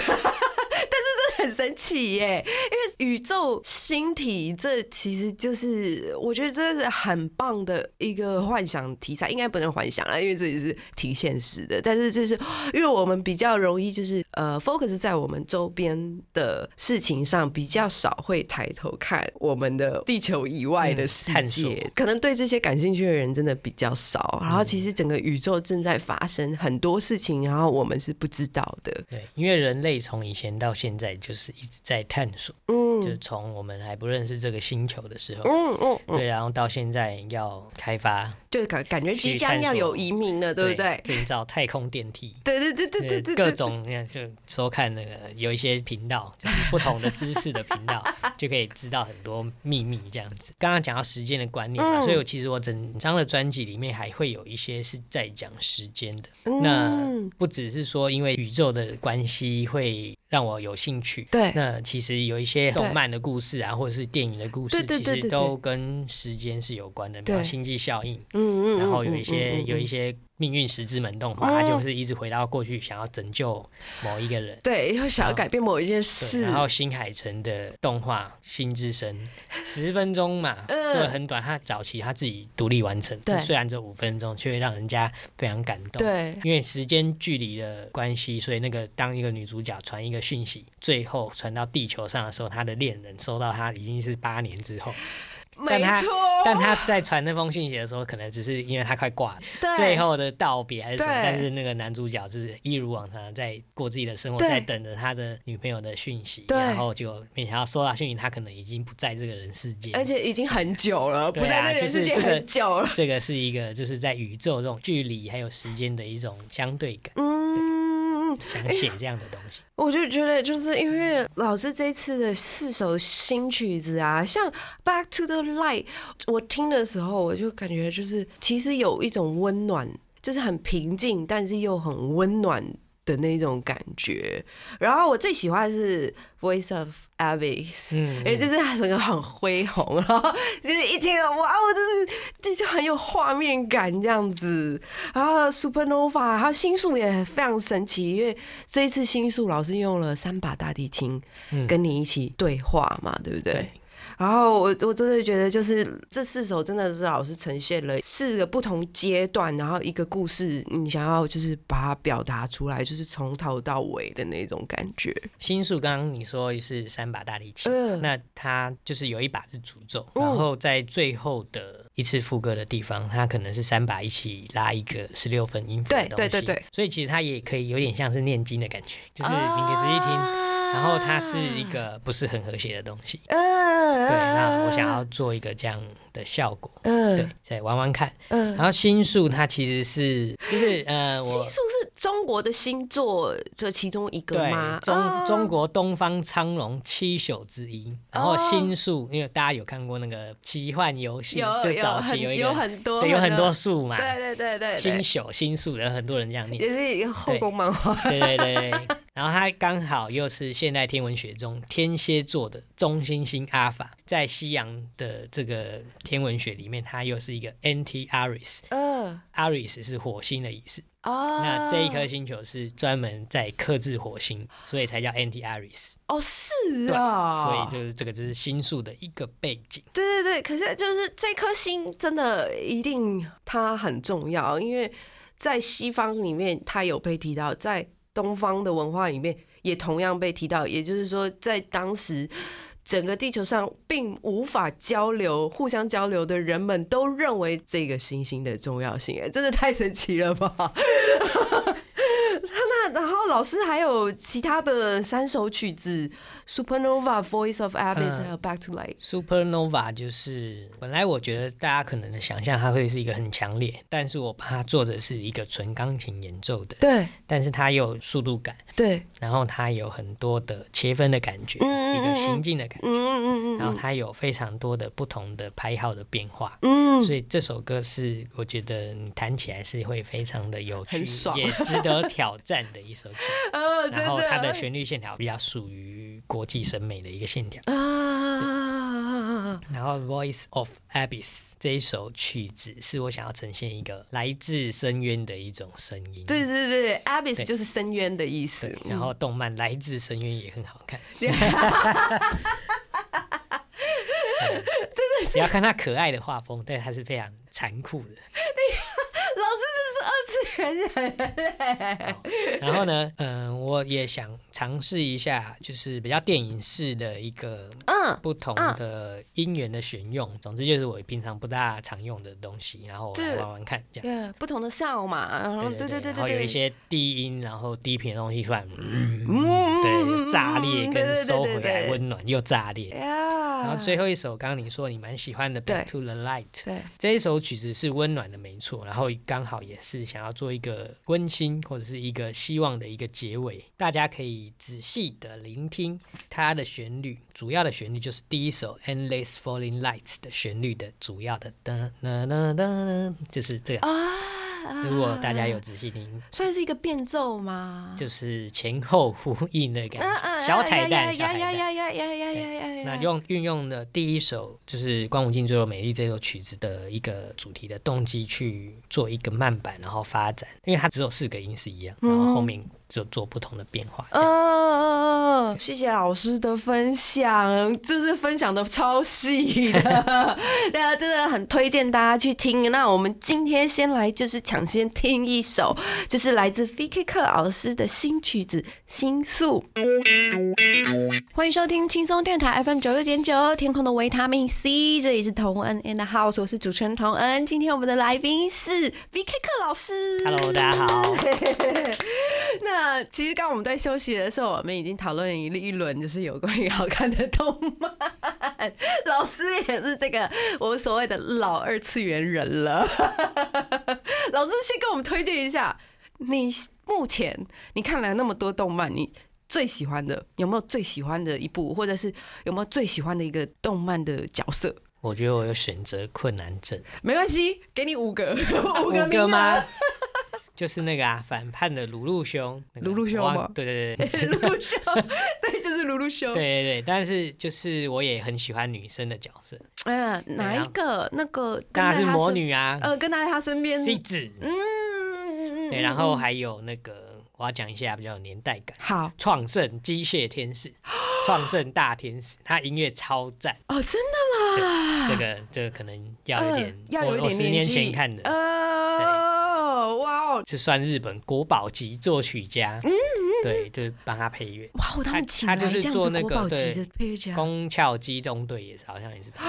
[SPEAKER 1] 很神奇耶，因为宇宙星体这其实就是我觉得这是很棒的一个幻想题材，应该不能幻想了，因为这也是挺现实的。但是这是 *gasps* 因为我们比较容易就是呃 focus 在我们周边的事情上，比较少会抬头看我们的地球以外的
[SPEAKER 2] 嗯
[SPEAKER 1] 世界，可能对这些感兴趣的人真的比较少。然后其实整个宇宙正在发生很多事情，然后我们是不知道的。
[SPEAKER 2] 对，因为人类从以前到现在就是一直在探索，嗯就是
[SPEAKER 1] 嗯
[SPEAKER 2] 从我们还不认识这个星球的时候，
[SPEAKER 1] 嗯嗯嗯，
[SPEAKER 2] 对，然后到现在要开发，
[SPEAKER 1] 就感感觉即将要有移民了，对不对？
[SPEAKER 2] 建造太空电梯。
[SPEAKER 1] 对对对对对对，
[SPEAKER 2] 各种你看，就收看那个有一些频道，就是不同的知识的频道，*laughs* 就可以知道很多秘密这样子。刚刚讲到时间的观念嘛，
[SPEAKER 1] 嗯
[SPEAKER 2] 所以我其实我整张的专辑里面还会有一些是在讲时间的。
[SPEAKER 1] 嗯
[SPEAKER 2] 那不只是说因为宇宙的关系会让我有兴趣，
[SPEAKER 1] 对。
[SPEAKER 2] 那其实有一些动漫的故事啊，或者是电影的故事，其实都跟时间是有关的，比如
[SPEAKER 1] 对。
[SPEAKER 2] 星际效应，
[SPEAKER 1] 嗯嗯，
[SPEAKER 2] 然后有一
[SPEAKER 1] 嗯
[SPEAKER 2] 些有一些命运石之门动画，它就是一直回到过去，想要拯救某一个人。
[SPEAKER 1] 对，又想要改变某一件，事，
[SPEAKER 2] 然后新海诚的动画《心之声》十分钟嘛，
[SPEAKER 1] 嗯
[SPEAKER 2] 对，很短。他早期他自己独立完成，
[SPEAKER 1] 对
[SPEAKER 2] 虽然只有五分钟，却会让人家非常感动。，
[SPEAKER 1] 对
[SPEAKER 2] 因为时间距离的关系，所以那个当一个女主角传一个讯息，最后传到地球上的时候，她的恋人收到她已经是八年之后，但他，但他在传那封讯息的时候，可能只是因为他快挂了。最后的道别还是什么，但是那个男主角就是一如往常在过自己的生活，在等着他的女朋友的讯息，
[SPEAKER 1] 对。
[SPEAKER 2] 然后就没想到收到讯息，他可能已经不在这个人世界，
[SPEAKER 1] 而且已经很久了，不
[SPEAKER 2] 对啊
[SPEAKER 1] 在那个人世界
[SPEAKER 2] 就是这个
[SPEAKER 1] 很久了。
[SPEAKER 2] 这个是一个就是在宇宙这种距离还有时间的一种相对感，
[SPEAKER 1] 嗯，
[SPEAKER 2] 想写这样的东西。
[SPEAKER 1] 我就觉得，就是因为老师这次的四首新曲子啊，像《Back to the Light》，我听的时候，我就感觉就是其实有一种温暖，就是很平静，但是又很温暖的那种感觉。然后我最喜欢的是《Voice of Abyss》。
[SPEAKER 2] 嗯，
[SPEAKER 1] 因为就是它整个很恢宏，然后就是一听哇，我就是这就很有画面感这样子。然后 Supernova 还有星宿也非常神奇，因为这一次星宿老师用了三把大提琴
[SPEAKER 2] 嗯
[SPEAKER 1] 跟你一起对话嘛，对不对？
[SPEAKER 2] 对
[SPEAKER 1] 然后我我真的觉得，就是这四首真的是老师呈现了四个不同阶段，然后一个故事，你想要就是把它表达出来，就是从头到尾的那种感觉。
[SPEAKER 2] 新宿刚刚你说是三把大提琴，
[SPEAKER 1] 嗯
[SPEAKER 2] 那它就是有一把是主奏，
[SPEAKER 1] 嗯
[SPEAKER 2] 然后在最后的一次副歌的地方，它可能是三把一起拉一个十六分音符的
[SPEAKER 1] 对
[SPEAKER 2] 东西，
[SPEAKER 1] 对对对，
[SPEAKER 2] 所以其实它也可以有点像是念经的感觉，就是你可以仔细听。然后它是一个不是很和谐的东西。
[SPEAKER 1] 嗯，
[SPEAKER 2] 对，那我想要做一个这样的效果，
[SPEAKER 1] 嗯。
[SPEAKER 2] 对，再玩玩看。
[SPEAKER 1] 嗯。
[SPEAKER 2] 然后星宿它其实是就是 *laughs* 呃，我
[SPEAKER 1] 星宿是中国的星座的其中一个
[SPEAKER 2] 对
[SPEAKER 1] 吗？
[SPEAKER 2] 中
[SPEAKER 1] 啊
[SPEAKER 2] 中国东方苍龙七宿之一，然后
[SPEAKER 1] 哦。
[SPEAKER 2] 星宿，因为大家有看过那个奇幻游戏，
[SPEAKER 1] 有
[SPEAKER 2] 就早期有一个
[SPEAKER 1] 有很多
[SPEAKER 2] 对有很多。宿嘛，
[SPEAKER 1] 对对对对，
[SPEAKER 2] 星宿星宿的很多人这样念，
[SPEAKER 1] 也是后宫漫画。
[SPEAKER 2] 对对对对。然后它刚好又是现代天文学中天蝎座的中星星阿法，在西洋的这个天文学里面，它又是一个 Anti Aris。
[SPEAKER 1] 嗯
[SPEAKER 2] Aris 是火星的意思，
[SPEAKER 1] 哦，
[SPEAKER 2] 那这一颗星球是专门在克制火星，所以才叫 Anti Aris。
[SPEAKER 1] 哦是
[SPEAKER 2] 对，
[SPEAKER 1] 啊，
[SPEAKER 2] 所以就是这个就是星宿的一个背景。
[SPEAKER 1] 对对对，可是就是这颗星真的一定它很重要，因为在西方里面它有被提到，在东方的文化里面也同样被提到。也就是说，在当时整个地球上并无法交流、互相交流的人们都认为这个星星的重要性，哎，真的太神奇了吧！那然后老师还有其他的三首曲子，《Supernova》、《Voice of Abyss》
[SPEAKER 2] 嗯。
[SPEAKER 1] 还有《Back to Life》。
[SPEAKER 2] Supernova 就是本来我觉得大家可能想象它会是一个很强烈，但是我把它做的是一个纯钢琴演奏的，
[SPEAKER 1] 对。
[SPEAKER 2] 但是它有速度感，
[SPEAKER 1] 对，
[SPEAKER 2] 然后它有很多的切分的感觉，
[SPEAKER 1] 嗯
[SPEAKER 2] 一个行进的感觉，
[SPEAKER 1] 嗯嗯嗯
[SPEAKER 2] 然后它有非常多的不同的拍号的变化。
[SPEAKER 1] 嗯，
[SPEAKER 2] 所以这首歌是我觉得你弹起来是会非常的有趣也值得挑战的一首曲子。然后它的旋律线条比较属于国际审美的一个线条。
[SPEAKER 1] 啊，
[SPEAKER 2] 然后《Voice of Abyss》这一首曲子是我想要呈现一个来自深渊的一种声音。
[SPEAKER 1] 对对对，abyss 就是深渊的意思
[SPEAKER 2] 对。，然后动漫《来自深渊》也很好看。*laughs* *laughs* 你要看它可爱的画风，但它是非常残酷的。
[SPEAKER 1] 二次元人，
[SPEAKER 2] 然后呢，嗯、我也想尝试一下，就是比较电影式的一个
[SPEAKER 1] 嗯
[SPEAKER 2] 不同的音源的选用。总之就是我平常不大常用的东西，然后我来玩玩看这样
[SPEAKER 1] 不同的哨嘛，然后
[SPEAKER 2] 对
[SPEAKER 1] 对对
[SPEAKER 2] 然后有一，些低音，然后低频的东西出来，嗯，
[SPEAKER 1] 嗯
[SPEAKER 2] 对，炸裂跟收回来，温暖又炸裂。然后最后一首，刚刚你说你蛮喜欢的《Back to the Light》，
[SPEAKER 1] 对，
[SPEAKER 2] 这一首曲子是温暖的，没错。然后刚好也是想要做一个温馨或者是一个希望的一个结尾，大家可以仔细的聆听它的旋律。主要的旋律就是第一首《Endless Falling Lights》的旋律的主要的噔噔噔噔，就是这个。
[SPEAKER 1] 啊，
[SPEAKER 2] 如果大家有仔细听，
[SPEAKER 1] 算是一个变奏吗？
[SPEAKER 2] 就是前后呼应的感
[SPEAKER 1] 嗯
[SPEAKER 2] 觉，
[SPEAKER 1] 嗯
[SPEAKER 2] 小彩蛋！那用运用的第一首就是《关无尽最后美丽》这首曲子的一个主题的动机去做一个慢板，然后发展，因为它只有四个音是一样，然后后面就做不同的变化。这样
[SPEAKER 1] 嗯，谢谢老师的分享，就是分享的超细的，*laughs* 大家真的很推荐大家去听。那我们今天先来就是抢先听一首，就是来自 VK 克老师的新曲子《星宿》。欢迎收听轻松电台 FM 九六点九，天空的维他命 C，这里是童恩 in the house，我是主持人童恩。今天我们的来宾是 VK 克老师。
[SPEAKER 2] Hello，大家好。*laughs*
[SPEAKER 1] 那其实刚刚我们在休息的时候，我们已经讨论一一轮，就是有关于好看的动漫。*laughs* 老师也是这个我们所谓的老二次元人了。*laughs* 老师先跟我们推荐一下，你目前你看了那么多动漫，你最喜欢的有没有最喜欢的一部，或者是有没有最喜欢的一个动漫的角色？
[SPEAKER 2] 我觉得我有选择困难症，
[SPEAKER 1] 没关系，给你五个，*laughs* 五个
[SPEAKER 2] 吗？就是那个啊，反叛的鲁路兄，那个
[SPEAKER 1] 鲁路兄
[SPEAKER 2] 对对对，是 *laughs* *laughs*
[SPEAKER 1] 鲁鲁修，*laughs* 对，就是鲁鲁修。
[SPEAKER 2] 对对对，但是就是我也很喜欢女生的角色，
[SPEAKER 1] 嗯，哪一个？那个
[SPEAKER 2] 当然是魔女啊，
[SPEAKER 1] 呃，跟在他身边。
[SPEAKER 2] 西子，
[SPEAKER 1] 嗯，
[SPEAKER 2] 对，然后还有那个我要讲一下比较有年代感。
[SPEAKER 1] 好
[SPEAKER 2] 创圣机械天使，*gasps* 创圣大天使，他音乐超赞。
[SPEAKER 1] 哦，真的吗？
[SPEAKER 2] 这个这个可能要有点，
[SPEAKER 1] 嗯要有一
[SPEAKER 2] 我我十年前看的，这，算日本国宝级作曲家，对，就是帮他配乐。
[SPEAKER 1] 哇哦，他们
[SPEAKER 2] 他就是做那个对宫壳机动队也是，好像也是他。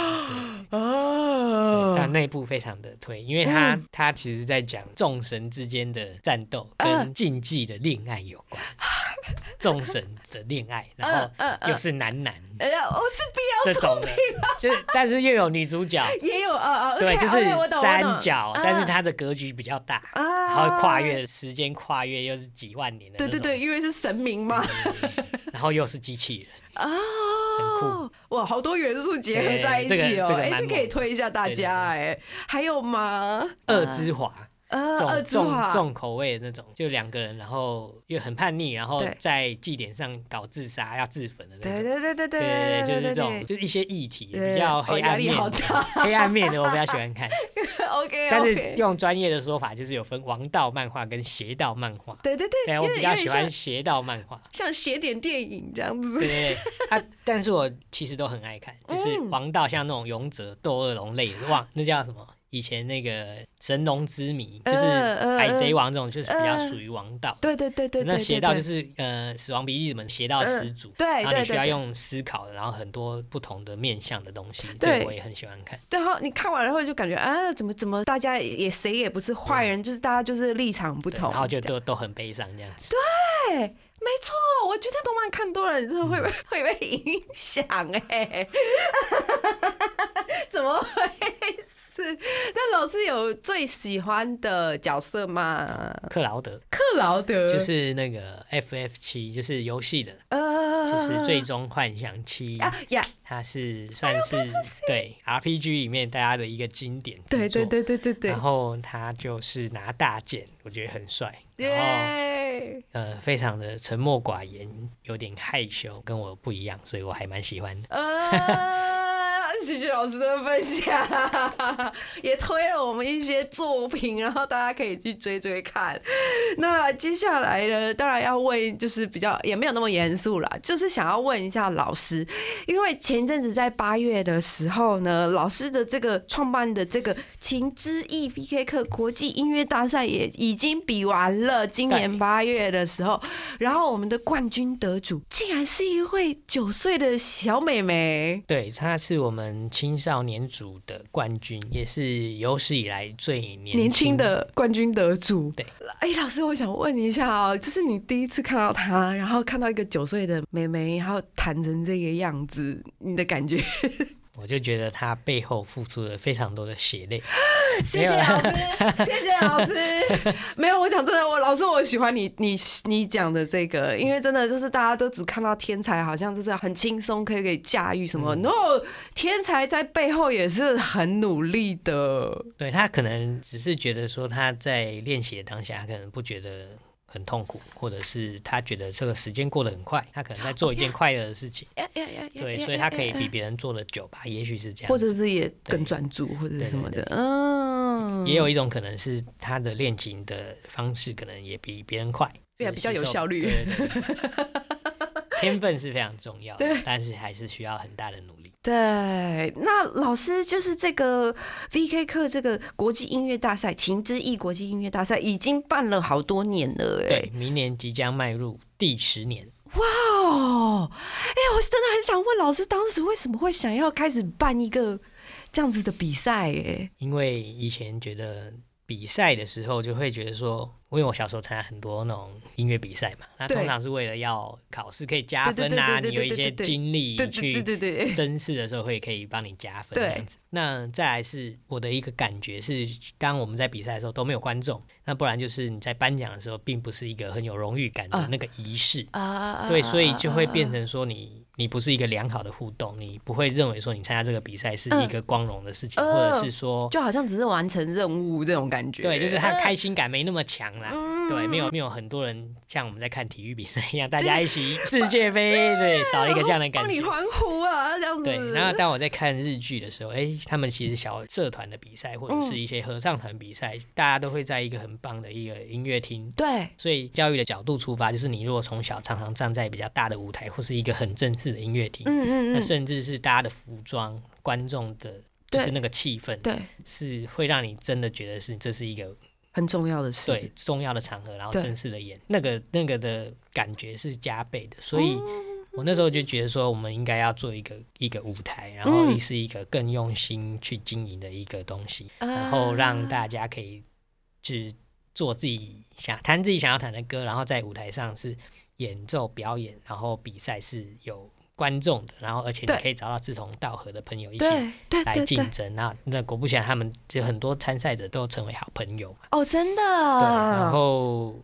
[SPEAKER 2] 对。
[SPEAKER 1] 哦。
[SPEAKER 2] 但那部非常的推，因为他他其实在讲众神之间的战斗
[SPEAKER 1] 嗯。
[SPEAKER 2] 跟禁忌的恋爱有关。*laughs* 众神的恋爱，然后又是男男。
[SPEAKER 1] 哎呀，我是比较
[SPEAKER 2] 这种的，就是但是又有女主角，
[SPEAKER 1] 也有啊啊，
[SPEAKER 2] 对就是三角，
[SPEAKER 1] 嗯。
[SPEAKER 2] 但是它的格局比较大，
[SPEAKER 1] 啊。
[SPEAKER 2] 然后跨越时间跨越又是几万年
[SPEAKER 1] 对对对，因为是神明吗。
[SPEAKER 2] 然后又是机器人，*laughs*
[SPEAKER 1] 哦，哇，好多元素结合在一起哦，哎，
[SPEAKER 2] 这
[SPEAKER 1] 可以推一下大家哎。还有吗？
[SPEAKER 2] 二之华。
[SPEAKER 1] 呃，
[SPEAKER 2] 重重，重口味的那种，就两个人，然后又很叛逆，然后在祭典上搞自杀要自焚的那种。
[SPEAKER 1] 对对对对
[SPEAKER 2] 对对对，就是这种，就是一些议题比较黑暗面黑暗面的我比较喜欢看。
[SPEAKER 1] OK，
[SPEAKER 2] 但是用专业的说法，就是有分王道漫画跟邪道漫画。
[SPEAKER 1] 对对对，
[SPEAKER 2] 对，我比较喜欢邪道漫画。
[SPEAKER 1] 像邪点电影这样子。
[SPEAKER 2] 对对对，啊，但是我其实都很爱看，就是
[SPEAKER 1] 嗯
[SPEAKER 2] 王道像那种勇者斗恶龙类的，哇，那叫什么？以前那个神龙之谜，就是海贼王这种，就是比较属于王道。
[SPEAKER 1] 对对对对，
[SPEAKER 2] 那邪道就。是呃，死亡笔记本邪道始祖，
[SPEAKER 1] 对
[SPEAKER 2] 然后你需要用思考，然后很多不同的面向的东西，
[SPEAKER 1] 对
[SPEAKER 2] 这个我也很喜欢看。
[SPEAKER 1] 然后你看完了后就感觉啊，怎么怎么大家也谁也不是坏人，就是大家就是立场不同，
[SPEAKER 2] 然后就都都很悲伤这样子。
[SPEAKER 1] 对，没错，我觉得动漫看多了，你真的会
[SPEAKER 2] 嗯。
[SPEAKER 1] 被 *laughs* 会被影响哎，*laughs* 怎么回事？那老师有最喜欢的角色吗？
[SPEAKER 2] 克劳德。
[SPEAKER 1] 克劳德。
[SPEAKER 2] 就是那个 FF 七，就是游戏的，
[SPEAKER 1] 呃，
[SPEAKER 2] 就是最终幻想七，
[SPEAKER 1] 啊呀，
[SPEAKER 2] 它是算是对 RPG 里面大家的一个经典之
[SPEAKER 1] 对对
[SPEAKER 2] 作。
[SPEAKER 1] 对对对对
[SPEAKER 2] 然，后他就是拿大剑，我觉得很帅，然后非常的沉默寡言，有点害羞，跟我不一样，所以我还蛮喜欢的。*laughs*
[SPEAKER 1] 呃，谢谢老师的分享，也推了我们一些作品，然后大家可以去追追看。那接下来呢，当然要问，就是比较也没有那么严肃啦，就是想要问一下老师，因为前阵子在八月的时候呢，老师的这个创办的这个情之翼 VK 课国际音乐大赛也已经比完了，今年八月的时候，然后我们的冠军得主竟然是一位九岁的小妹妹。
[SPEAKER 2] 对，她是我们青少年组的冠军，也是有史以来最年
[SPEAKER 1] 年轻的冠军得主。
[SPEAKER 2] 对，
[SPEAKER 1] 哎，老师，我想问一下哦，就是你第一次看到他，然后看到一个九岁的妹妹，然后弹成这个样子，你的感觉？*laughs*
[SPEAKER 2] 我就觉得他背后付出了非常多的血泪。*laughs*
[SPEAKER 1] 谢谢老师，谢谢老师。*laughs* 没有，我讲真的，我老师我喜欢你你你讲的这个，因为真的就是大家都只看到天才，好像就是很轻松可以可以驾驭什么、
[SPEAKER 2] 嗯
[SPEAKER 1] n o 天才在背后也是很努力的。
[SPEAKER 2] 对他可能只是觉得说他在练习的当下，他可能不觉得很痛苦，或者是他觉得这个时间过得很快，他可能在做一件快乐的事情。对，所以他可以比别人做的久吧，也许是这样。
[SPEAKER 1] 或者是也更专注，或者是什么的，嗯，
[SPEAKER 2] 也有一种可能是他的练琴的方式可能也比别人快，
[SPEAKER 1] 比较有效率。
[SPEAKER 2] 对 *laughs* 天分是非常重要的，但是还是需要很大的努力。
[SPEAKER 1] 对。那老师就是这个 VK 课这个国际音乐大赛，情之翼国际音乐大赛已经办了好多年了，哎
[SPEAKER 2] 对，，明年即将迈入第十年。
[SPEAKER 1] 哇哦，哎，我真的很想问老师，当时为什么会想要开始办一个这样子的比赛？哎，
[SPEAKER 2] 因为以前觉得比赛的时候就会觉得说，因为我小时候参加很多那种音乐比赛嘛，那通常是为了要考试可以加分啊，你有一些经历去
[SPEAKER 1] 对对，
[SPEAKER 2] 甄试的时候会可以帮你加分
[SPEAKER 1] 对
[SPEAKER 2] 这样子。那再来是我的一个感觉是，当我们在比赛的时候都没有观众，那不然就是你在颁奖的时候并不是一个很有荣誉感的
[SPEAKER 1] 啊
[SPEAKER 2] 那个仪式。
[SPEAKER 1] 啊
[SPEAKER 2] 对，所以就会变成说你你不是一个良好的互动，你不会认为说你参加这个比赛是一个光荣的事情，
[SPEAKER 1] 嗯
[SPEAKER 2] 或者是说
[SPEAKER 1] 就好像只是完成任务这种感觉。
[SPEAKER 2] 对，就是他开心感没那么强啦。
[SPEAKER 1] 嗯
[SPEAKER 2] 对，没有没有很多人像我们在看体育比赛一样，大家一起世界杯，*laughs* 对，少了一个这样的感觉。
[SPEAKER 1] 帮你欢呼啊，这样子。
[SPEAKER 2] 对，然后当我在看日剧的时候，哎，他们其实小社团的比赛或者是一些合唱团比赛，大家都会在一个很棒的一个音乐厅。
[SPEAKER 1] 对
[SPEAKER 2] 所以教育的角度出发，就是你如果从小常常站在比较大的舞台，或是一个很正式的音乐厅，
[SPEAKER 1] 嗯嗯嗯，
[SPEAKER 2] 那甚至是大家的服装、观众的，就是那个气氛，
[SPEAKER 1] 对，
[SPEAKER 2] 是会让你真的觉得是这是一个
[SPEAKER 1] 很重要的事。
[SPEAKER 2] 对重要的场合，然后正式的演，那个那个的感觉是加倍的。所以
[SPEAKER 1] 嗯
[SPEAKER 2] 我那时候就觉得说，我们应该要做一个一个舞台，然后
[SPEAKER 1] 嗯。
[SPEAKER 2] 是一个更用心去经营的一个东西，
[SPEAKER 1] 啊。
[SPEAKER 2] 然后让大家可以去做自己想弹自己想要弹的歌，然后在舞台上是演奏表演，然后比赛是有观众的，然后而且你可以找到志同道合的朋友一起来竞争。那那果不其然，他们就很多参赛者都成为好朋友嘛。
[SPEAKER 1] 哦，真的，
[SPEAKER 2] 对，然后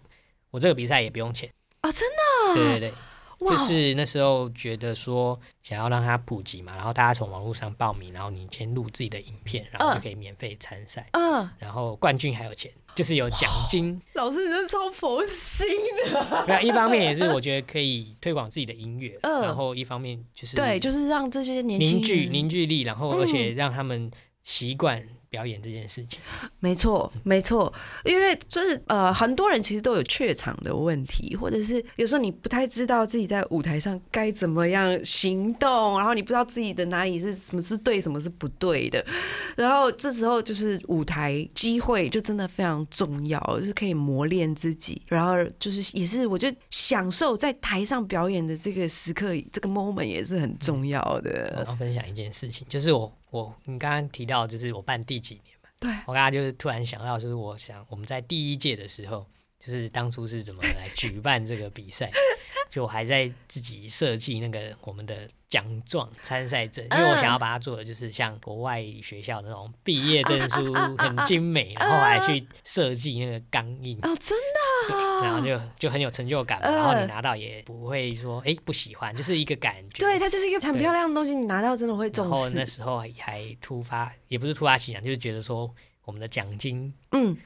[SPEAKER 2] 我这个比赛也不用钱。
[SPEAKER 1] 哦，真的，
[SPEAKER 2] 对对对，
[SPEAKER 1] 哇
[SPEAKER 2] 就是那时候觉得说想要让它普及嘛，然后大家从网络上报名，然后你先录自己的影片，然后就可以免费参赛，
[SPEAKER 1] 嗯，
[SPEAKER 2] 然后冠军还有钱，就是有奖金。
[SPEAKER 1] 老师你真的超佛心的，
[SPEAKER 2] 没有，一方面也是 *laughs* 我觉得可以推广自己的音乐，
[SPEAKER 1] 嗯。
[SPEAKER 2] 然后一方面就是
[SPEAKER 1] 对，就是让这些年轻
[SPEAKER 2] 凝聚
[SPEAKER 1] 人
[SPEAKER 2] 凝聚力，然后而且
[SPEAKER 1] 嗯。
[SPEAKER 2] 让他们习惯表演这件事情。
[SPEAKER 1] 没错，没错，因为就是呃，很多人其实都有怯场的问题，或者是有时候你不太知道自己在舞台上该怎么样行动，然后你不知道自己的哪里是什么是对，什么是不对的，然后这时候就是舞台机会就真的非常重要，就是可以磨练自己，然后就是也是我觉得享受在台上表演的这个时刻，这个 moment 也是很重要
[SPEAKER 2] 我
[SPEAKER 1] 的。
[SPEAKER 2] 要分享一件事情，就是我我你刚刚提到，就是我办第几年嘛，
[SPEAKER 1] 对，
[SPEAKER 2] 我刚刚就是突然想到，就是我想我们在第一届的时候，就是当初是怎么来举办这个比赛，*laughs* 就我还在自己设计那个我们的奖状参赛证，因为我想要把它做的就是像国外学校那种毕业证书很精美，然后还去设计那个钢印。
[SPEAKER 1] 哦，真的对、
[SPEAKER 2] 然后就就很有成就感然后你拿到也不会说哎、不喜欢，就是一个感觉。
[SPEAKER 1] 对，它就是一个很漂亮的东西，你拿到真的会
[SPEAKER 2] 然
[SPEAKER 1] 重
[SPEAKER 2] 后那。时候还还突发，也不是突发奇想，就是觉得说我们的奖金，
[SPEAKER 1] 嗯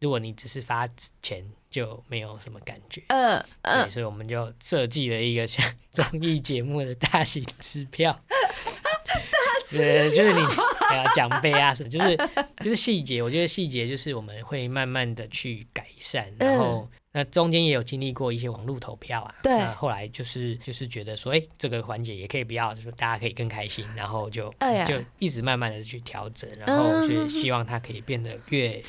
[SPEAKER 2] 如果你只是发钱就没有什么感觉。
[SPEAKER 1] 呃呃，，
[SPEAKER 2] 所以我们就设计了一个像 *laughs* 综艺节目的大型支票。对，就是你还有奖杯啊什么，就是就是细节。我觉得细节就是我们会慢慢的去改善，然后、那中间也有经历过一些网络投票啊。
[SPEAKER 1] 嗯对
[SPEAKER 2] 那后来就是就是觉得说，哎、这个环节也可以不要，就是大家可以更开心，然后就、
[SPEAKER 1] 哎
[SPEAKER 2] 就一直慢慢的去调整，然后
[SPEAKER 1] 嗯
[SPEAKER 2] 所以希望它可以变得越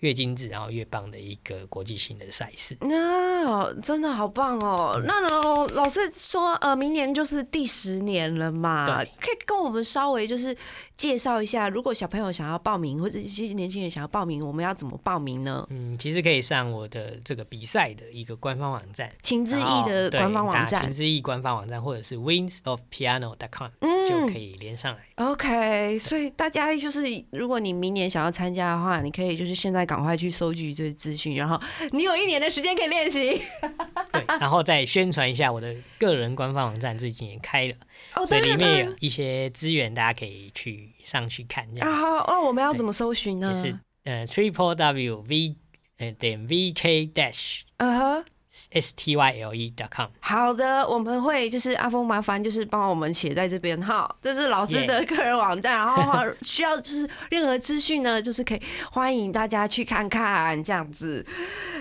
[SPEAKER 2] 越精致，然后越棒的一个国际性的赛事。
[SPEAKER 1] 那、真的好棒哦！那老老师说，呃，明年就是第十年了嘛，
[SPEAKER 2] 对
[SPEAKER 1] 可以跟我们稍微就是介绍一下，如果小朋友想要报名，或者一些年轻人想要报名，我们要怎么报名呢？
[SPEAKER 2] 嗯，其实可以上我的这个比赛的一个官方网站，
[SPEAKER 1] 秦之
[SPEAKER 2] 然后
[SPEAKER 1] 毅的官方网站
[SPEAKER 2] 打秦。之毅官方网站或者是 wingsofpiano.com
[SPEAKER 1] 嗯
[SPEAKER 2] 就可以连上来。
[SPEAKER 1] OK，所以大家就是，如果你明年想要参加的话，你可以就是现在赶快去收集这些资讯，然后你有一年的时间可以练习。*laughs* *laughs*
[SPEAKER 2] 对，然后再宣传一下我的个人官方网站，最近也开了，
[SPEAKER 1] 哦，
[SPEAKER 2] 所以里面有一些资源，大家可以去上去看，这
[SPEAKER 1] 啊，
[SPEAKER 2] 样子
[SPEAKER 1] 好，哦，我们要怎么搜寻呢？
[SPEAKER 2] 也是呃 triple w v 呃点 v k dash
[SPEAKER 1] 嗯哼。
[SPEAKER 2] s t y l e dot com。
[SPEAKER 1] 好的，我们会就是阿峰麻烦就是帮我们写在这边哈，这是老师的个人网站，然后需要就是任何资讯呢，就是可以欢迎大家去看看这样子。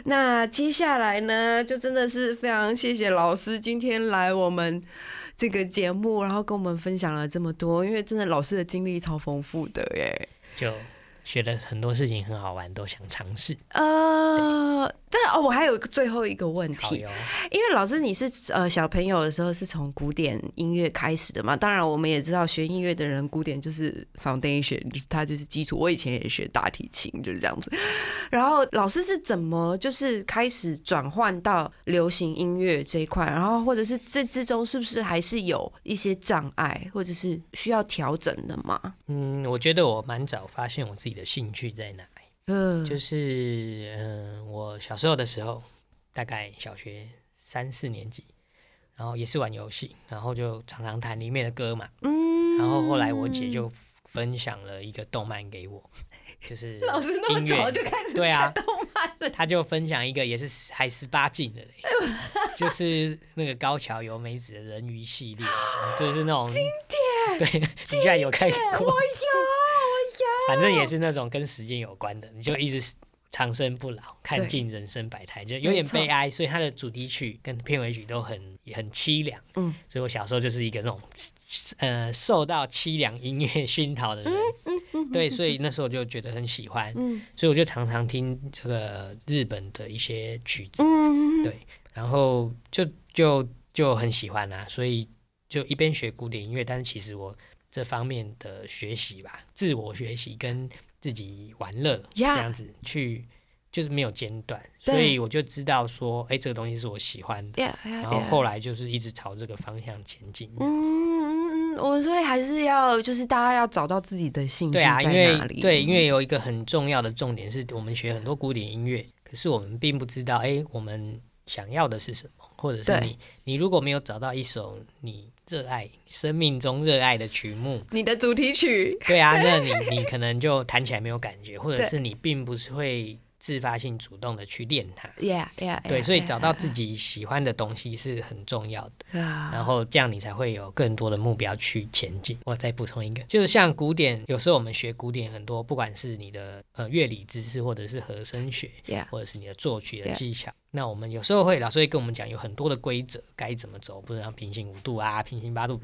[SPEAKER 1] 那接下来呢，就真的是非常谢谢老师今天来我们。这个节目，然后跟我们分享了这么多，因为真的老师的经历超丰富的耶。
[SPEAKER 2] 就学了很多事情很好玩，都想尝试。
[SPEAKER 1] 呃，但哦，我还有一个最后一个问题，因为老师你是呃小朋友的时候是从古典音乐开始的嘛？当然我们也知道学音乐的人，古典就是 foundation，就是它就是基础。我以前也学大提琴，就是这样子。然后老师是怎么就是开始转换到流行音乐这一块？然后或者是这之中是不是还是有一些障碍，或者是需要调整的嘛？
[SPEAKER 2] 嗯，我觉得我蛮早发现我自己的兴趣在哪里。
[SPEAKER 1] 嗯，
[SPEAKER 2] 就是嗯、呃我小时候的时候，大概小学三四年级，然后也是玩游戏，然后就常常弹里面的歌嘛。
[SPEAKER 1] 嗯
[SPEAKER 2] 然后后来我姐就分享了一个动漫给我，就是
[SPEAKER 1] 老师那么早就开始
[SPEAKER 2] 对啊
[SPEAKER 1] 看动漫了，
[SPEAKER 2] 他就分享一个也是还十八禁的嘞，就是那个高桥由美子的人鱼系列，就是那种经典，对，你居然有看过？
[SPEAKER 1] 我有。
[SPEAKER 2] 反正也是那种跟时间有关的，你就一直长生不老，看尽人生百态，就有点悲哀。所以它的主题曲跟片尾曲都很也很凄凉。
[SPEAKER 1] 嗯，
[SPEAKER 2] 所以我小时候就是一个那种呃受到凄凉音乐熏陶的人。对，所以那时候就觉得很喜欢，
[SPEAKER 1] 嗯
[SPEAKER 2] 所以我就常常听这个日本的一些曲子，
[SPEAKER 1] 嗯，
[SPEAKER 2] 对，然后就就就很喜欢啊，所以就一边学古典音乐，但是其实我这方面的学习吧，自我学习跟自己玩乐这
[SPEAKER 1] 呀
[SPEAKER 2] 样子去就是没有间断，所以我就知道说，哎、这个东西是我喜欢的。
[SPEAKER 1] Yeah, yeah,
[SPEAKER 2] 然后后来就是一直朝这个方向前进。
[SPEAKER 1] 嗯嗯嗯，我所以还是要就是大家要找到自己的兴趣
[SPEAKER 2] 对啊，因
[SPEAKER 1] 在哪里。
[SPEAKER 2] 为对，因为有一个很重要的重点是我们学很多古典音乐，可是我们并不知道，哎，我们想要的是什么，或者是你你如果没有找到一首你热爱生命中热爱的曲目，
[SPEAKER 1] 你的主题曲，
[SPEAKER 2] 对啊，那你你可能就弹起来没有感觉，*laughs* 或者是你并不是会自发性主动的去练它。
[SPEAKER 1] Yeah, yeah,
[SPEAKER 2] 对所以找到自己喜欢的东西是很重要的。
[SPEAKER 1] 啊
[SPEAKER 2] 然后这样你才会有更多的目标去前进。我再补充一个，就是像古典，有时候我们学古典很多，不管是你的呃乐理知识，或者是和声学或者是你的作曲的技巧。那我们有时候会老师会跟我们讲，有很多的规则该怎么走，不能让平行五度啊、平行八度，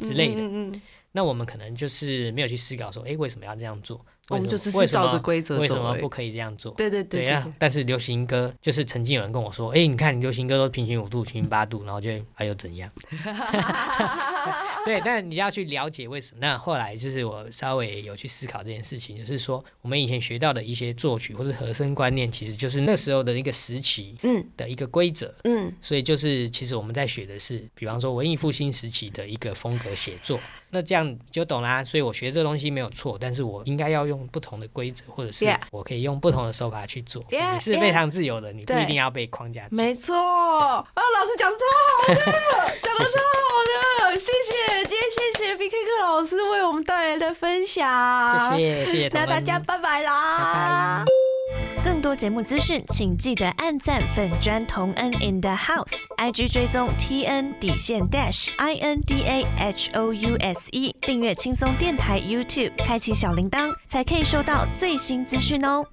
[SPEAKER 2] 之类的。
[SPEAKER 1] 嗯嗯嗯
[SPEAKER 2] 那我们可能就是没有去思考说，诶，为什么要这样做？
[SPEAKER 1] 我们就只是
[SPEAKER 2] 为什么
[SPEAKER 1] 照着规则
[SPEAKER 2] 为什么不可以这样做？
[SPEAKER 1] 对对对
[SPEAKER 2] 对啊，但是流行歌就是曾经有人跟我说，哎、你看流行歌都平行五度、平行八度，然后就哎又怎样？*laughs* *laughs* 对，但你要去了解为什么。那后来就是我稍微有去思考这件事情，就是说我们以前学到的一些作曲或者和声观念，其实就是那时候的一个时期
[SPEAKER 1] 嗯
[SPEAKER 2] 的一个规则。
[SPEAKER 1] 嗯
[SPEAKER 2] 所以就是，其实我们在学的是，比方说文艺复兴时期的一个风格写作，那这样就懂啦。所以我学这东西没有错，但是我应该要用不同的规则，或者是我可以用不同的手法去做。你是非常自由的，你不一定要被框架住。
[SPEAKER 1] 没错，啊，老师讲得超好的，*laughs* 讲的超谢谢，今天谢谢 BK 克老师为我们带来的分享，
[SPEAKER 2] 谢谢谢谢
[SPEAKER 1] 那大家拜拜啦，
[SPEAKER 2] 拜拜。
[SPEAKER 3] 更多节目资讯，请记得按赞粉砖同恩 in the house，IG 追踪 T N 底线 dash I N D A H O U S E，订阅轻松电台 YouTube，开启小铃铛，才可以收到最新资讯哦。